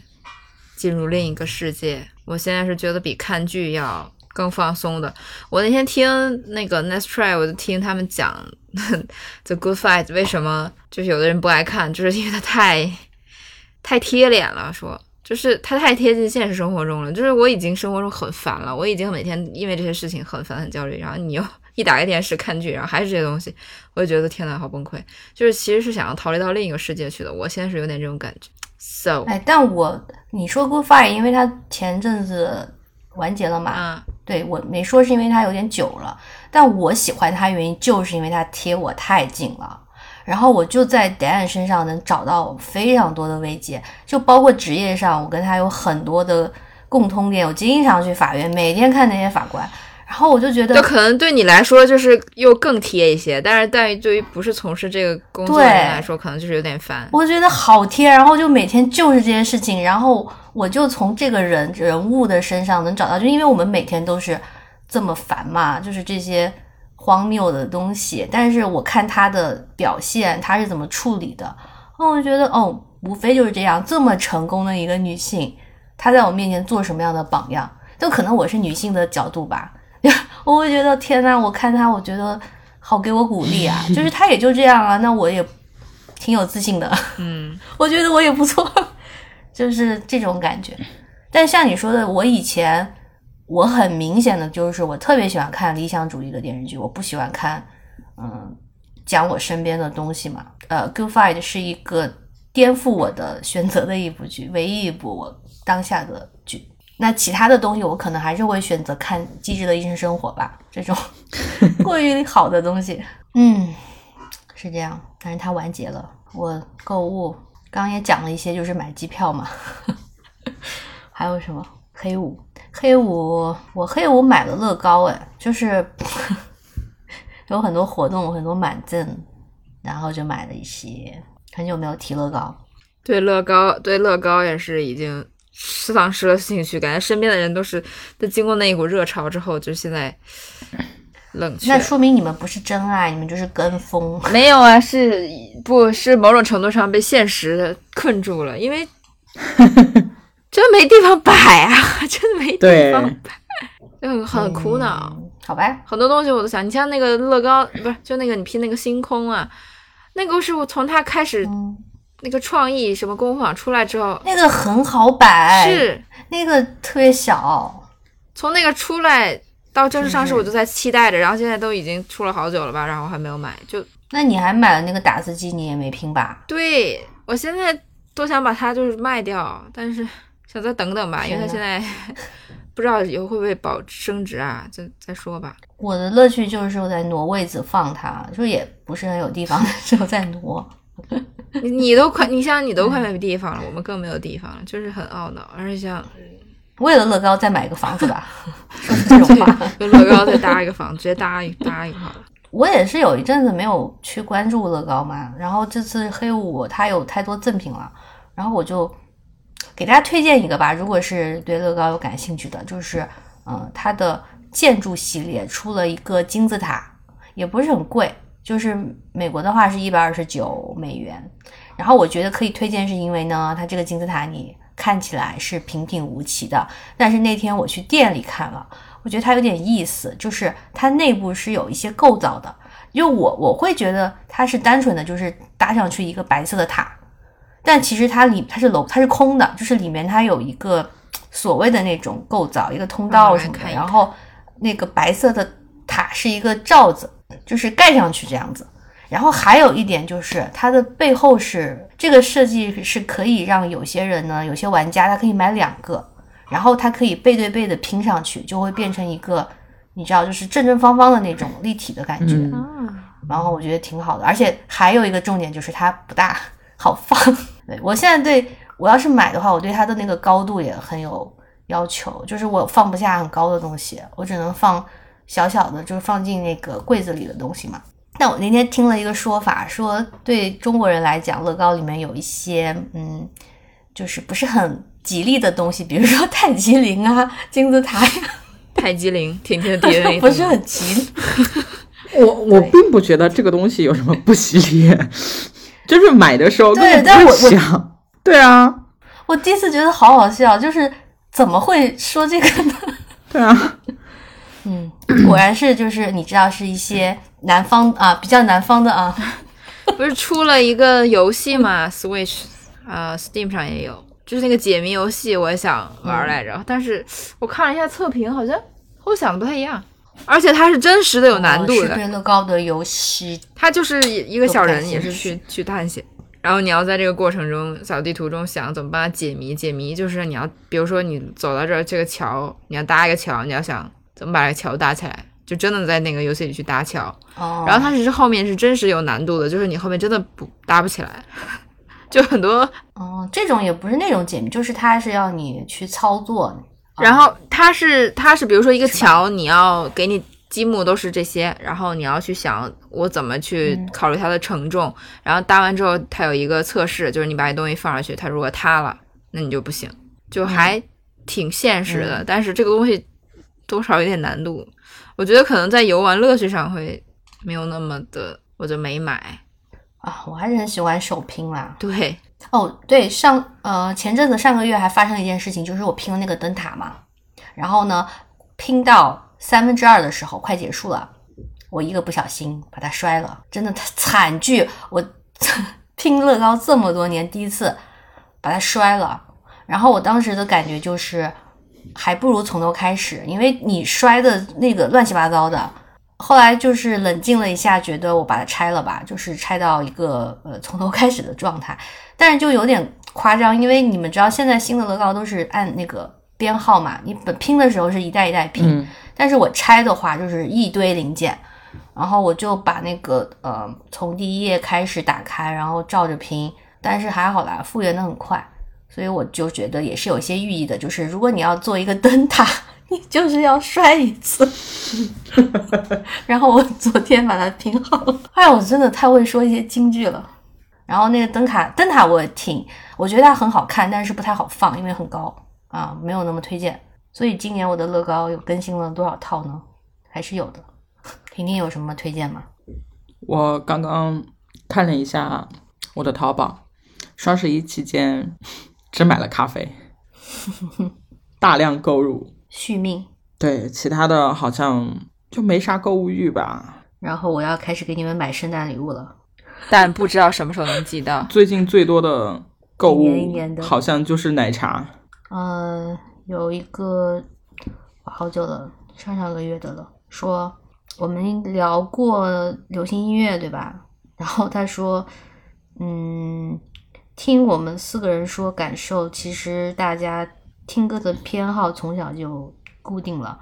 进入另一个世界。我现在是觉得比看剧要更放松的。我那天听那个 Next Try，我就听他们讲 The Good Fight 为什么就是有的人不爱看，就是因为它太 太贴脸了，说。就是它太贴近现实生活中了，就是我已经生活中很烦了，我已经每天因为这些事情很烦很焦虑，然后你又一打开电视看剧，然后还是这些东西，我就觉得天呐，好崩溃。就是其实是想要逃离到另一个世界去的，我现在是有点这种感觉。So，哎，但我你说 Good Fight，因为它前阵子完结了嘛，啊，对我没说是因为它有点久了，但我喜欢它原因就是因为它贴我太近了，然后我就在 Dan 身上能找到非常多的慰藉，就包括职业上，我跟他有很多的共通点，我经常去法院，每天看那些法官，然后我就觉得就可能对你来说就是又更贴一些，但是但对于不是从事这个工作的人来说，可能就是有点烦。我觉得好贴，然后就每天就是这些事情，然后我就从这个人人物的身上能找到，就因为我们每天都是这么烦嘛，就是这些荒谬的东西，但是我看他的表现，他是怎么处理的，那，我就觉得哦，无非就是这样，这么成功的一个女性，她在我面前做什么样的榜样，就可能我是女性的角度吧，我会觉得天呐，我看他，我觉得好给我鼓励啊，就是他也就这样啊，那我也挺有自信的，嗯，我觉得我也不错，就是这种感觉。但像你说的，我以前我很明显的就是我特别喜欢看理想主义的电视剧，我不喜欢看嗯讲我身边的东西嘛。呃，《Good Fight》是一个颠覆我的选择的一部剧，唯一一部我当下的剧。那其他的东西，我可能还是会选择看《机智的医生生活》吧，这种 过于好的东西。嗯，是这样。但是它完结了，我购物刚刚也讲了一些，就是买机票嘛。还有什么黑五？黑五，我黑五买了乐高，哎，就是 有很多活动，很多满赠，然后就买了一些。很久没有提乐高，对乐高，对乐高也是已经丧失了兴趣，感觉身边的人都是在经过那一股热潮之后，就现在冷却那。说明你们不是真爱，你们就是跟风。没有啊，是不是某种程度上被现实困住了？因为 真没地方摆啊，真的没地方摆，就很很苦恼。嗯好吧，很多东西我都想，你像那个乐高，不是就那个你拼那个星空啊，那个是我从它开始嗯，那个创意什么工坊出来之后，那个很好摆，是那个特别小，从那个出来到正式上市，我就在期待着，然后现在都已经出了好久了吧，然后我还没有买，就那你还买了那个打字机，你也没拼吧？对我现在都想把它就是卖掉，但是 想再等等吧，因为它现在 不知道以后会不会保升值啊，再再说吧。我的乐趣就是我在挪位子放它，就也不是很有地方的时候再挪。你 你都快，你像你都快没地方了，我们更没有地方了，就是很懊恼。而且像 为了乐高再买一个房子吧，这种话。跟乐高再搭一个房子，直接搭一搭一个好了。我也是有一阵子没有去关注乐高嘛，然后这次黑五它有太多赠品了，然后我就给大家推荐一个吧，如果是对乐高有感兴趣的，就是嗯、呃它的建筑系列出了一个金字塔，也不是很贵，就是美国的话是一百二十九美元，然后我觉得可以推荐是因为呢，它这个金字塔你看起来是平平无奇的，但是那天我去店里看了。我觉得它有点意思，就是它内部是有一些构造的，因为我我会觉得它是单纯的就是搭上去一个白色的塔，但其实它里它是楼它是空的，就是里面它有一个所谓的那种构造，一个通道什么的，然后那个白色的塔是一个罩子，就是盖上去这样子。然后还有一点就是它的背后是这个设计是可以让有些人呢，有些玩家他可以买两个，然后它可以背对背的拼上去，就会变成一个你知道就是正正方方的那种立体的感觉。嗯啊，然后我觉得挺好的，而且还有一个重点就是它不大，好放。对我现在对我要是买的话，我对它的那个高度也很有要求，就是我放不下很高的东西，我只能放小小的，就是放进那个柜子里的东西嘛。但我那天听了一个说法，说对中国人来讲，乐高里面有一些嗯，就是不是很吉利的东西，比如说泰姬陵啊、金字塔呀，太极陵，甜甜的 DNA 不是很吉利。我我并不觉得这个东西有什么不吉利，就是买的时候根对本不但我我想。对啊，我第一次觉得好好笑，就是怎么会说这个呢？对啊，嗯，果然是就是你知道是一些南方啊，比较南方的啊，不是出了一个游戏嘛？Switch 啊、s t e a m 上也有，就是那个解谜游戏，我也想玩来着，但是我看了一下测评，好像和我想的不太一样，而且它是真实的有难度的，乐高的游戏，它就是一个小人，也是去去探险。然后你要在这个过程中，小地图中想怎么帮他解谜。解谜就是你要，比如说你走到这儿，这个桥你要搭一个桥，你要想怎么把这个桥搭起来，就真的在那个游戏里去搭桥。哦，然后它其实后面是真实有难度的，就是你后面真的不搭不起来，就很多。哦，这种也不是那种解谜，就是它是要你去操作，然后它是它是比如说一个桥，你要给你积木都是这些，然后你要去想我怎么去嗯。考虑它的承重，然后搭完之后它有一个测试，就是你把你东西放上去，它如果塌了，那你就不行，就还挺现实的，嗯。但是这个东西多少有点难度，我觉得可能在游玩乐趣上会没有那么的，我就没买。啊，我还是很喜欢手拼啦。对，哦，对，上呃前阵子上个月还发生了一件事情，就是我拼了那个灯塔嘛，然后呢拼到三分之二的时候快结束了，我一个不小心把它摔了，真的惨剧！我 拼乐高这么多年第一次把它摔了，然后我当时的感觉就是还不如从头开始，因为你摔的那个乱七八糟的。后来就是冷静了一下，觉得我把它拆了吧，就是拆到一个呃从头开始的状态。但是就有点夸张，因为你们知道现在新的乐高都是按那个编号嘛，你本拼的时候是一袋一袋拼，嗯但是我拆的话就是一堆零件，然后我就把那个呃从第一页开始打开，然后照着拼，但是还好啦，复原的很快，所以我就觉得也是有一些寓意的，就是如果你要做一个灯塔，你就是要摔一次。然后我昨天把它拼好了，哎，我真的太会说一些京剧了。然后那个灯塔，灯塔我挺，我觉得它很好看，但是不太好放，因为很高啊，没有那么推荐。所以今年我的乐高有更新了多少套呢？还是有的。婷婷有什么推荐吗？我刚刚看了一下我的淘宝，双十一期间只买了咖啡，大量购入。续命。对，其他的好像就没啥购物欲吧。然后我要开始给你们买圣诞礼物了。但不知道什么时候能寄到。最近最多的购一年物一年的好像就是奶茶。嗯，有一个好久了，上上个月的了，说我们聊过流行音乐，对吧？然后他说，嗯，听我们四个人说感受，其实大家听歌的偏好从小就固定了。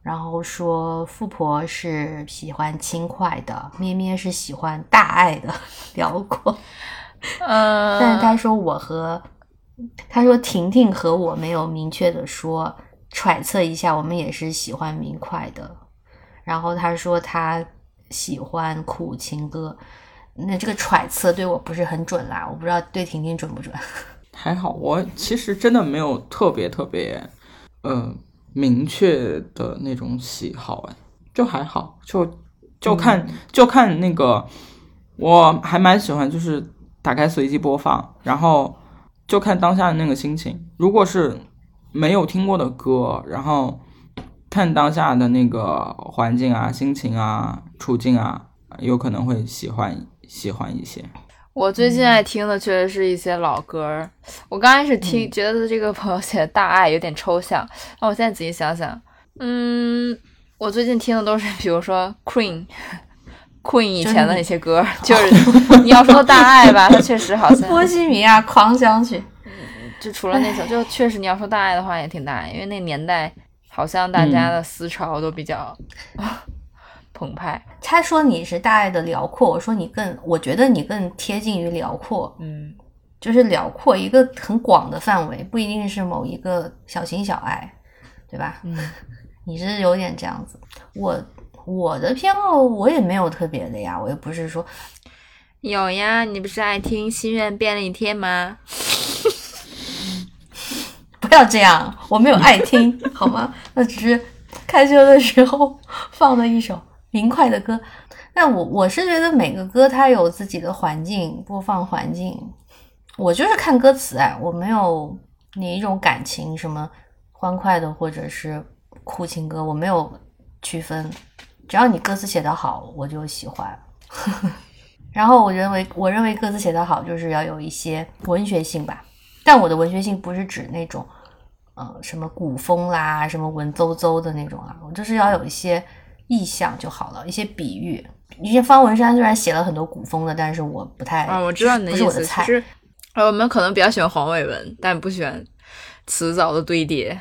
然后说富婆是喜欢轻快的，咩咩是喜欢大爱的，辽阔。呃，但是他说我和他说婷婷和我没有明确的说，揣测一下，我们也是喜欢明快的。然后他说他喜欢苦情歌，那这个揣测对我不是很准啦，我不知道对婷婷准不准。还好，我其实真的没有特别特别，呃，明确的那种喜好，哎，就还好，就就看就看那个，我还蛮喜欢，就是打开随机播放，然后就看当下的那个心情。如果是没有听过的歌，然后看当下的那个环境啊、心情啊、处境啊，有可能会喜欢喜欢一些。我最近爱听的确实是一些老歌儿。我刚开始听，觉得这个朋友写的大爱有点抽象。那我现在仔细想想，嗯，我最近听的都是，比如说 Queen，Queen 以前的那些歌，就是你要说大爱吧，它 确实好像波西米亚狂想曲，就除了那首，就确实你要说大爱的话也挺大爱，因为那年代好像大家的思潮都比较。澎湃。他说你是大爱的辽阔，我说你更，我觉得你更贴近于辽阔。嗯，就是辽阔一个很广的范围，不一定是某一个小情小爱，对吧？嗯，你是有点这样子。我我的偏好我也没有特别的呀，我又不是说有呀。你不是爱听心愿便利贴吗？不要这样，我没有爱听，好吗？那只是开车的时候放的一首。明快的歌，那我我是觉得每个歌它有自己的环境播放环境，我就是看歌词哎，我没有哪一种感情，什么欢快的或者是苦情歌，我没有区分，只要你歌词写得好，我就喜欢。然后我认为我认为歌词写得好，就是要有一些文学性吧，但我的文学性不是指那种，呃，什么古风啦，什么文绉绉的那种啊，我就是要有一些。意象就好了，一些比喻。一些方文山虽然写了很多古风的，但是我不太啊，我知道你的意思。其实，呃，我们可能比较喜欢黄伟文，但不喜欢词藻的堆叠。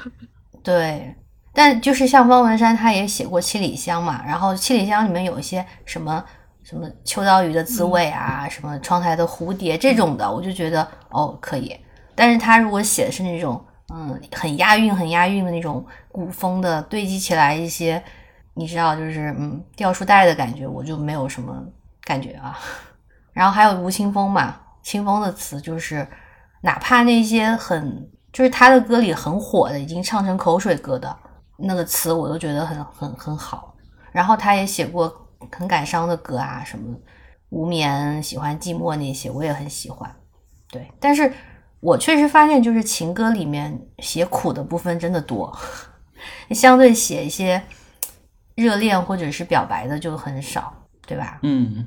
对，但就是像方文山，他也写过《七里香》嘛，然后《七里香》里面有一些什么什么秋刀鱼的滋味啊，什么窗台的蝴蝶这种的，我就觉得哦可以。但是他如果写的是那种嗯很押韵、很押韵的那种古风的，堆积起来一些。你知道，就是嗯，掉书袋的感觉，我就没有什么感觉啊。然后还有吴青峰嘛，青峰的词就是，哪怕那些很就是他的歌里很火的，已经唱成口水歌的那个词，我都觉得很很很好。然后他也写过很感伤的歌啊，什么无眠、喜欢寂寞那些，我也很喜欢。对，但是我确实发现，就是情歌里面写苦的部分真的多，相对写一些。热恋或者是表白的就很少，对吧？嗯，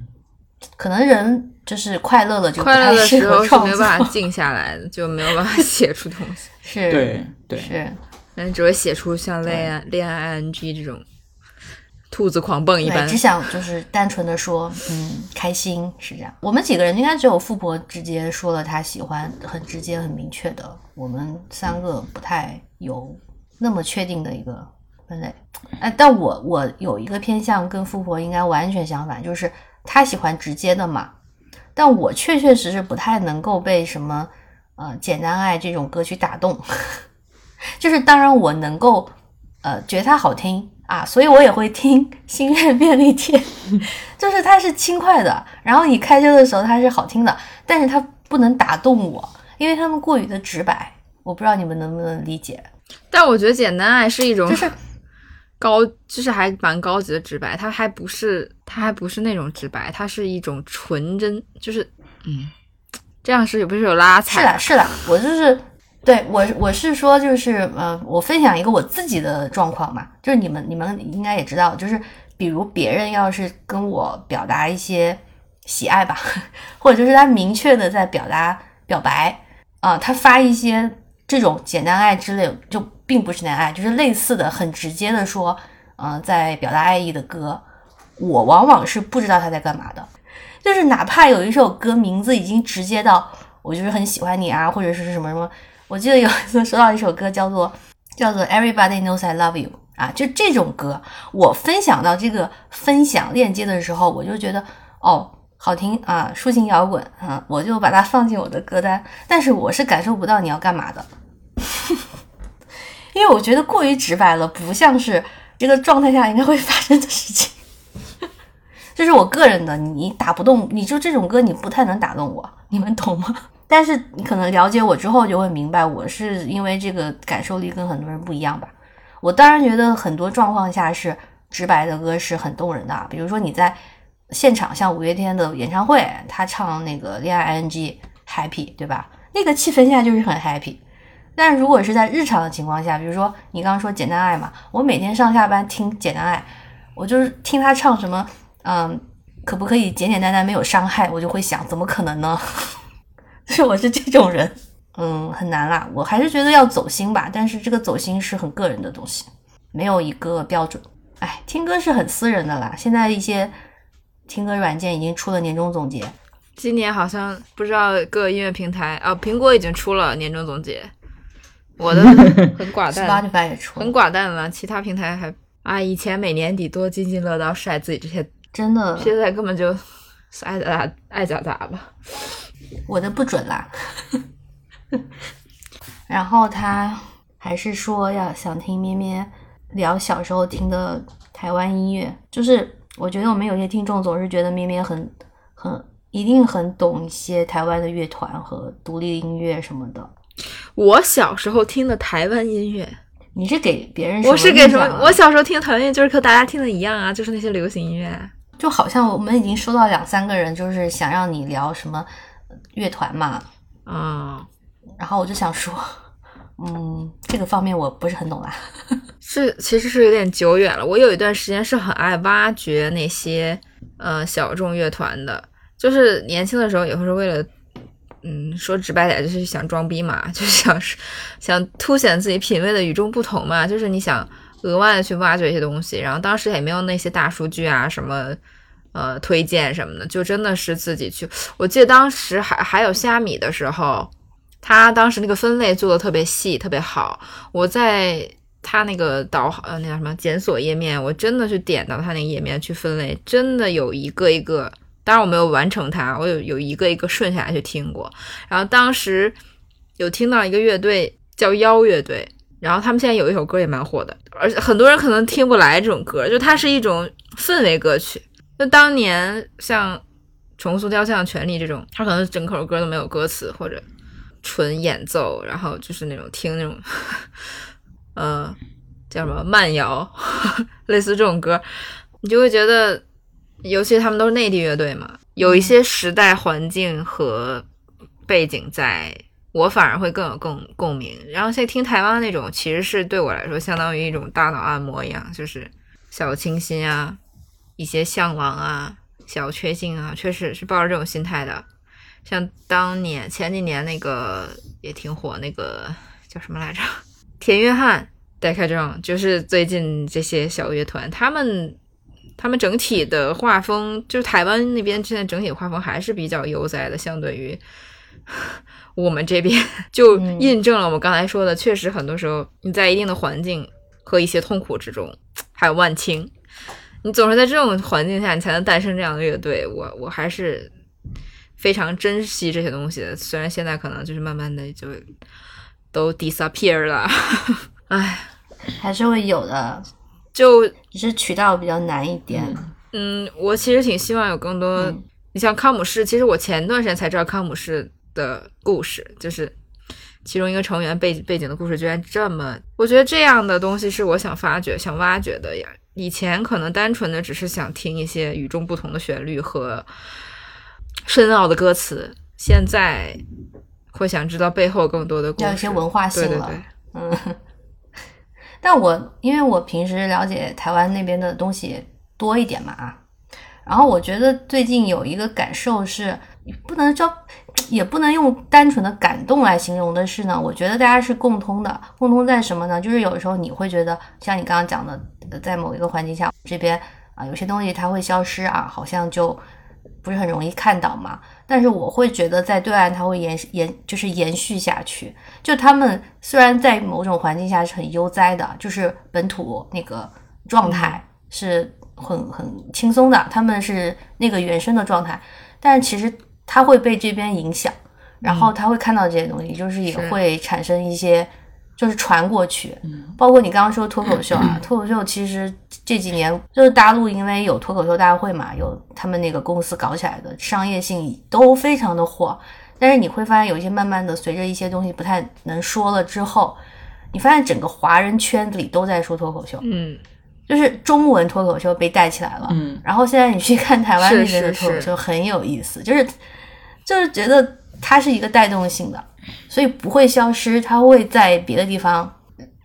可能人就是快乐了就快乐的时候是没有办法静下来的，就没有办法 写出东西。是，对对是，那只会写出像恋爱恋爱 ing 这种兔子狂蹦一般，只想就是单纯的说，嗯，开心是这样。我们几个人应该只有富婆直接说了他喜欢，很直接很明确的。我们三个不太有那么确定的一个。分类，哎，但我我有一个偏向跟富婆应该完全相反，就是她喜欢直接的嘛，但我确确实实不太能够被什么呃简单爱这种歌曲打动，就是当然我能够呃觉得它好听啊，所以我也会听心愿便利贴，就是它是轻快的，然后你开车的时候它是好听的，但是它不能打动我，因为他们过于的直白，我不知道你们能不能理解。但我觉得简单爱是一种就是。高就是还蛮高级的直白，它还不是，它还不是那种直白，它是一种纯真，就是嗯，这样是不是有拉踩？是的，是的，我就是对我我是说就是呃，我分享一个我自己的状况嘛，就是你们你们应该也知道，就是比如别人要是跟我表达一些喜爱吧，或者就是他明确的在表达表白啊，他发一些这种简单爱之类就。并不是难爱，就是类似的、很直接的说，嗯，在表达爱意的歌，我往往是不知道他在干嘛的。就是哪怕有一首歌名字已经直接到我就是很喜欢你啊，或者是什么什么。我记得有一次收到一首歌叫做叫做 Everybody Knows I Love You 啊，就这种歌，我分享到这个分享链接的时候，我就觉得哦，好听啊，抒情摇滚啊，我就把它放进我的歌单。但是我是感受不到你要干嘛的，因为我觉得过于直白了，不像是这个状态下应该会发生的事情。这是我个人的，你打不动，你就这种歌你不太能打动我，你们懂吗？但是你可能了解我之后就会明白，我是因为这个感受力跟很多人不一样吧。我当然觉得很多状况下是直白的歌是很动人的，比如说你在。现场像五月天的演唱会，他唱那个《恋爱 ING》，happy，对吧？那个气氛下就是很 happy。但如果是在日常的情况下，比如说你刚刚说《简单爱》嘛，我每天上下班听《简单爱》，我就是听他唱什么，嗯，可不可以简简单单没有伤害？我就会想，怎么可能呢？是我是这种人，嗯，很难啦。我还是觉得要走心吧，但是这个走心是很个人的东西，没有一个标准。哎，听歌是很私人的啦。现在一些。听歌软件已经出了年终总结，今年好像不知道各音乐平台啊，苹果已经出了年终总结，我的 很寡淡，Spotify 也出，很寡淡了。其他平台还啊，以前每年底多津津乐道晒自己这些，真的，现在根本就爱咋爱咋咋吧。我的不准啦。然后他还是说要想听咩咩聊小时候听的台湾音乐，就是。我觉得我们有些听众总是觉得咩咩很很一定很懂一些台湾的乐团和独立音乐什么的。我小时候听的台湾音乐，你是给别人？我是给什么？我小时候听的台湾音乐就是和大家听的一样啊，就是那些流行音乐。就好像我们已经收到两三个人，就是想让你聊什么乐团嘛。嗯，然后我就想说。嗯，这个方面我不是很懂啦。是，其实是有点久远了。我有一段时间是很爱挖掘那些呃小众乐团的，就是年轻的时候也会是为了，嗯，说直白点就是想装逼嘛，就是想想凸显自己品味的与众不同嘛，就是你想额外的去挖掘一些东西。然后当时也没有那些大数据啊什么呃推荐什么的，就真的是自己去。我记得当时还还有虾米的时候。他当时那个分类做的特别细，特别好。我在他那个导呃那叫什么检索页面，我真的是点到他那个页面去分类，真的有一个一个。当然我没有完成它，我有有一个一个顺下来去听过。然后当时有听到一个乐队叫妖乐队，然后他们现在有一首歌也蛮火的，而且很多人可能听不来这种歌，就它是一种氛围歌曲。那当年像重塑雕像权利这种，它可能整口歌都没有歌词或者。纯演奏，然后就是那种听那种，呃，叫什么慢摇，类似这种歌，你就会觉得，尤其他们都是内地乐队嘛，有一些时代环境和背景，在我反而会更有共共鸣。然后现在听台湾那种，其实是对我来说相当于一种大脑按摩一样，就是小清新啊，一些向往啊，小确幸啊，确实是抱着这种心态的。像当年前几年那个也挺火，那个叫什么来着？田约翰、戴开正，就是最近这些小乐团，他们他们整体的画风，就是台湾那边现在整体画风还是比较悠哉的，相对于我们这边，就印证了我刚才说的，确实很多时候你在一定的环境和一些痛苦之中，还有万青，你总是在这种环境下，你才能诞生这样的乐队。我我还是。非常珍惜这些东西的，虽然现在可能就是慢慢的就都 disappear 了，唉，还是会有的，就只是渠道比较难一点。嗯，我其实挺希望有更多，你像康姆士，其实我前段时间才知道康姆士的故事，就是其中一个成员背背景的故事，居然这么，我觉得这样的东西是我想发掘、想挖掘的呀。以前可能单纯的只是想听一些与众不同的旋律和。深奥的歌词，现在会想知道背后更多的，要一些文化性了。嗯，但我因为我平时了解台湾那边的东西多一点嘛啊，然后我觉得最近有一个感受是，不能叫，也不能用单纯的感动来形容的是呢，我觉得大家是共通的，共通在什么呢？就是有时候你会觉得，像你刚刚讲的，在某一个环境下，这边啊有些东西它会消失啊，好像就。不是很容易看到嘛？但是我会觉得在对岸，它会延延就是延续下去。就他们虽然在某种环境下是很悠哉的，就是本土那个状态是很很轻松的，他们是那个原生的状态。但是其实他会被这边影响，然后他会看到这些东西，就是也会产生一些，就是传过去。嗯包括你刚刚说脱口秀啊，脱口秀其实这几年就是大陆因为有脱口秀大会嘛，有他们那个公司搞起来的，商业性都非常的火。但是你会发现，有一些慢慢的随着一些东西不太能说了之后，你发现整个华人圈子里都在说脱口秀，嗯，就是中文脱口秀被带起来了。嗯然后现在你去看台湾那边的脱口秀，很有意思，就是就是觉得它是一个带动性的，所以不会消失，它会在别的地方。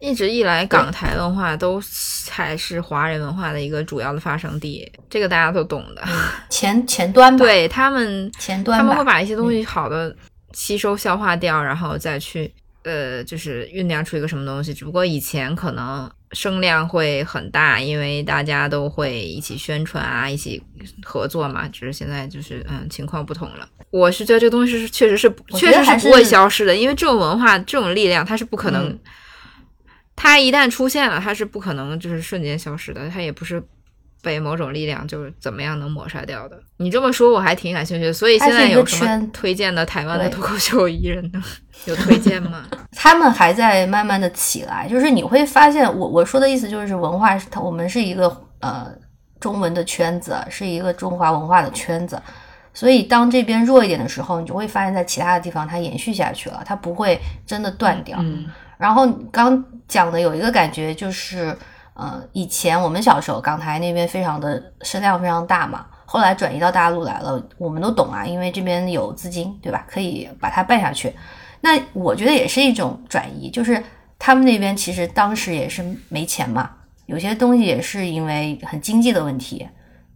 一直以来，港台文化都才是华人文化的一个主要的发生地，这个大家都懂的。前前端吧，对他们，前端，他们会把一些东西好的吸收消化掉，然后再去呃，就是酝酿出一个什么东西。只不过以前可能声量会很大，因为大家都会一起宣传啊，一起合作嘛。只是现在就是嗯，情况不同了。我是觉得这个东西是确实是确实是不会消失的，因为这种文化、这种力量，它是不可能。嗯它一旦出现了，它是不可能就是瞬间消失的，它也不是被某种力量就是怎么样能抹杀掉的。你这么说，我还挺感兴趣的。所以现在有什么推荐的台湾的脱口秀艺人呢？有推荐吗？他们还在慢慢的起来，就是你会发现，我我说的意思就是文化我们是一个呃中文的圈子，是一个中华文化的圈子，所以当这边弱一点的时候，你就会发现在其他的地方它延续下去了，它不会真的断掉。嗯然后刚讲的有一个感觉就是，呃，以前我们小时候港台那边非常的声量非常大嘛，后来转移到大陆来了，我们都懂啊，因为这边有资金，对吧？可以把它办下去。那我觉得也是一种转移，就是他们那边其实当时也是没钱嘛，有些东西也是因为很经济的问题，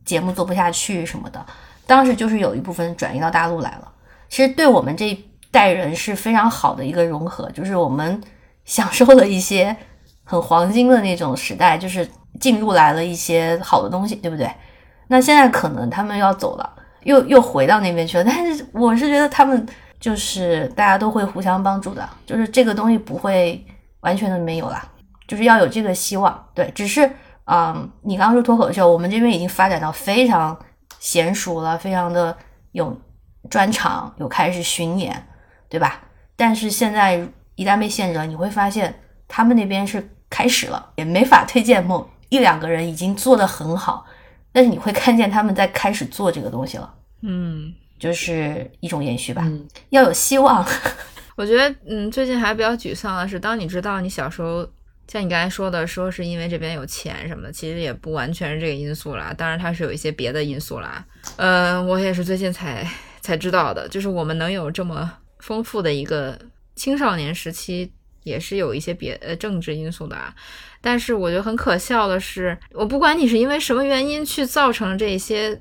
节目做不下去什么的，当时就是有一部分转移到大陆来了。其实对我们这一代人是非常好的一个融合，就是我们享受了一些很黄金的那种时代，就是进入来了一些好的东西，对不对？那现在可能他们要走了，又又回到那边去了，但是我是觉得他们就是大家都会互相帮助的，就是这个东西不会完全的没有啦，就是要有这个希望。对，只是嗯，你刚刚说脱口秀，我们这边已经发展到非常娴熟了，非常的有专场，有开始巡演，对吧？但是现在一旦被限制了，你会发现他们那边是开始了，也没法推荐梦一两个人已经做得很好，但是你会看见他们在开始做这个东西了，嗯，就是一种延续吧，嗯要有希望。我觉得，嗯，最近还比较沮丧的是，当你知道你小时候，像你刚才说的，说是因为这边有钱什么的，其实也不完全是这个因素啦。当然，它是有一些别的因素啦。嗯、我也是最近才才知道的，就是我们能有这么丰富的一个青少年时期，也是有一些别呃政治因素的啊。但是我觉得很可笑的是，我不管你是因为什么原因去造成这些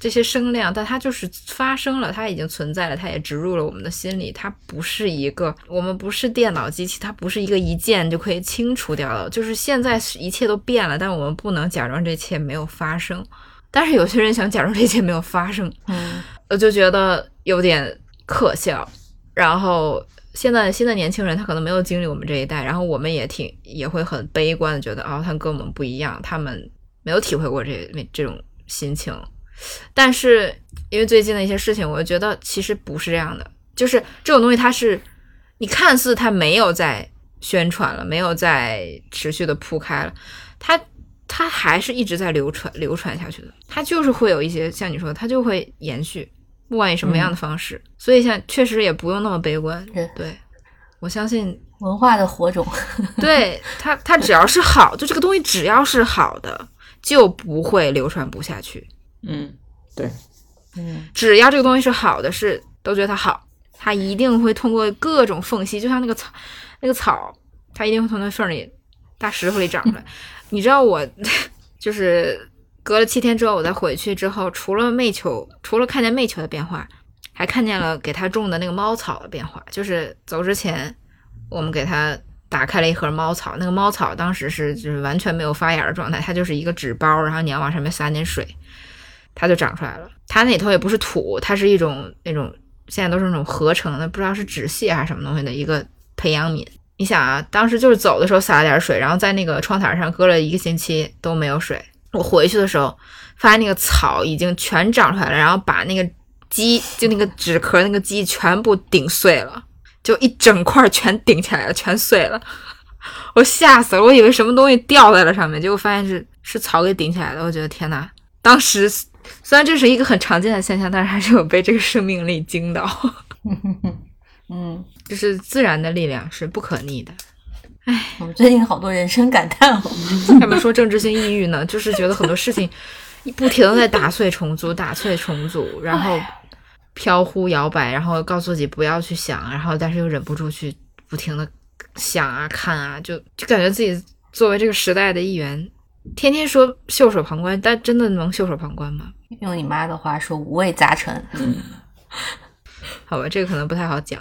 这些声量，但它就是发生了，它已经存在了，它也植入了我们的心里。它不是一个，我们不是电脑机器，它不是一个一键就可以清除掉的。就是现在一切都变了，但我们不能假装这一切没有发生。但是有些人想假装这一切没有发生，嗯，我就觉得有点可笑。然后现在新的年轻人他可能没有经历我们这一代，然后我们也挺也会很悲观的觉得啊、他跟我们不一样，他们没有体会过这这种心情。但是因为最近的一些事情，我就觉得其实不是这样的，就是这种东西它是你看似它没有在宣传了，没有在持续的铺开了，它它还是一直在流传流传下去的，它就是会有一些像你说的，它就会延续，不管以什么样的方式，所以像确实也不用那么悲观，是对我相信文化的火种，对它，它只要是好，就这个东西只要是好的，就不会流传不下去。嗯，对，嗯，只要这个东西是好的，是都觉得它好，它一定会通过各种缝隙，就像那个草，那个草，它一定会从那缝里、大石头里长出来。你知道我 就是隔了七天之后，我再回去之后，除了媚球，除了看见媚球的变化，还看见了给它种的那个猫草的变化。就是走之前，我们给它打开了一盒猫草，那个猫草当时是就是完全没有发芽的状态，它就是一个纸包，然后你要往上面撒点水，它就长出来了。它那里头也不是土，它是一种那种现在都是那种合成的，不知道是纸屑还是什么东西的一个培养皿。你想啊，当时就是走的时候撒了点水，然后在那个窗台上搁了一个星期都没有水。我回去的时候，发现那个草已经全长出来了，然后把那个鸡就那个纸壳那个鸡全部顶碎了，就一整块全顶起来了，全碎了。我吓死了，我以为什么东西掉在了上面，结果发现是是草给顶起来的。我觉得天呐！当时虽然这是一个很常见的现象，但是还是有被这个生命力惊到。嗯，就是自然的力量是不可逆的。唉，我们最近好多人生感叹哦。他们说政治性抑郁呢，就是觉得很多事情不停的在打碎重组、打碎重组，然后飘忽摇摆，然后告诉自己不要去想，然后但是又忍不住去不停的想啊、看啊，就就感觉自己作为这个时代的一员，天天说袖手旁观，但真的能袖手旁观吗？用你妈的话说，五味杂陈。嗯 好吧，这个可能不太好讲，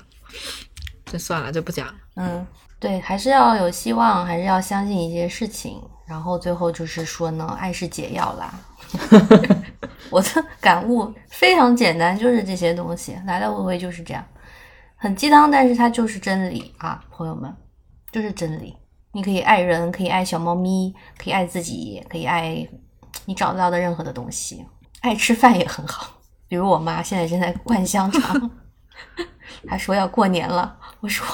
就算了，就不讲了。嗯，对，还是要有希望，还是要相信一些事情。然后最后就是说呢，爱是解药啦。我的感悟非常简单，就是这些东西来来回回就是这样，很鸡汤，但是它就是真理啊，朋友们，就是真理。你可以爱人，可以爱小猫咪，可以爱自己，可以爱你找得到的任何的东西。爱吃饭也很好，比如我妈现在正在 灌香肠，她说要过年了，我说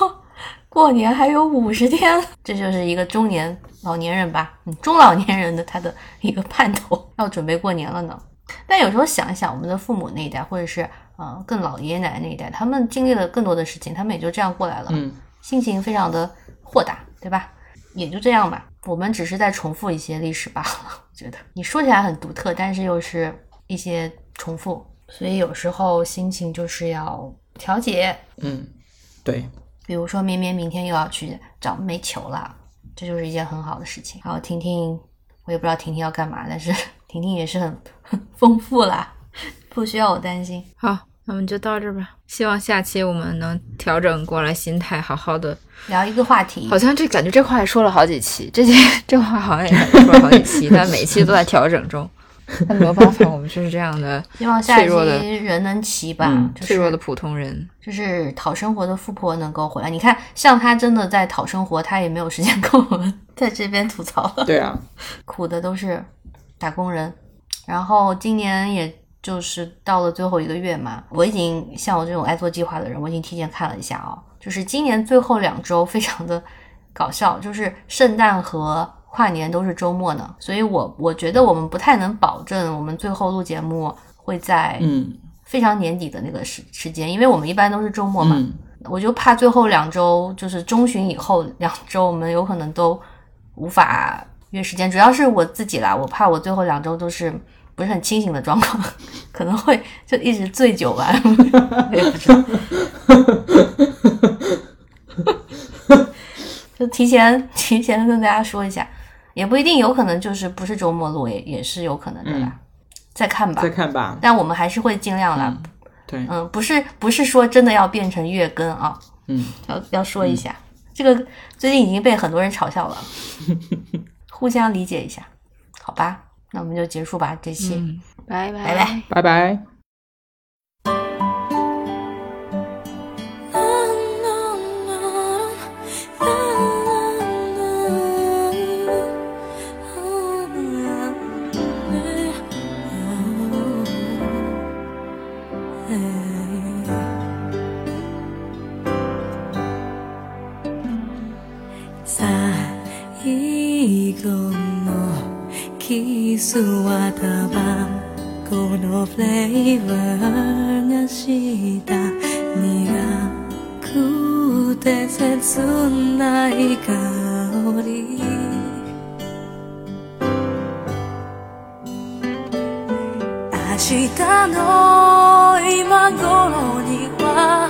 过年还有五十天，这就是一个中年老年人吧，嗯，中老年人的他的一个盼头，要准备过年了呢。但有时候想一想，我们的父母那一代，或者是呃更老爷爷奶奶那一代，他们经历了更多的事情，他们也就这样过来了，嗯，心情非常的豁达，对吧？也就这样吧，我们只是在重复一些历史罢了。我觉得你说起来很独特，但是又是一些重复，所以有时候心情就是要调节。嗯，对，比如说绵绵明天又要去找煤球了，这就是一件很好的事情。然后婷婷，我也不知道婷婷要干嘛，但是 婷婷也是很很丰富啦，不需要我担心。好，那我们就到这儿吧。希望下期我们能调整过来心态，好好的。聊一个话题，好像这感觉这话也说了好几期，这些这话好像也说了好几期，但每期都在调整中。那没有办法，我们就是这样的 希望下一脆弱的期人能齐吧，嗯就是脆弱的普通人。就是讨生活的富婆能够回来。你看，像她真的在讨生活，她也没有时间跟我们在这边吐槽了。对啊，苦的都是打工人。然后今年也就是到了最后一个月嘛，我已经像我这种爱做计划的人，我已经提前看了一下哦，就是今年最后两周非常的搞笑，就是圣诞和跨年都是周末呢，所以我我觉得我们不太能保证我们最后录节目会在嗯非常年底的那个时时间，因为我们一般都是周末嘛，嗯，我就怕最后两周，就是中旬以后两周，我们有可能都无法约时间。主要是我自己啦，我怕我最后两周都是不是很清醒的状况，可能会就一直醉酒吧。我 也不知道，就提前提前跟大家说一下，也不一定，有可能就是不是周末录，也也是有可能的啦。再看吧再，看吧，但我们还是会尽量啦。对，嗯，不是不是说真的要变成月更啊，嗯，要要说一下，这个最近已经被很多人嘲笑了，互相理解一下，好吧？那我们就结束吧，这期，嗯，拜拜拜拜。拜拜。最後のキスはタバコのフレーバーがした苦くて切ない香り。明日の今頃には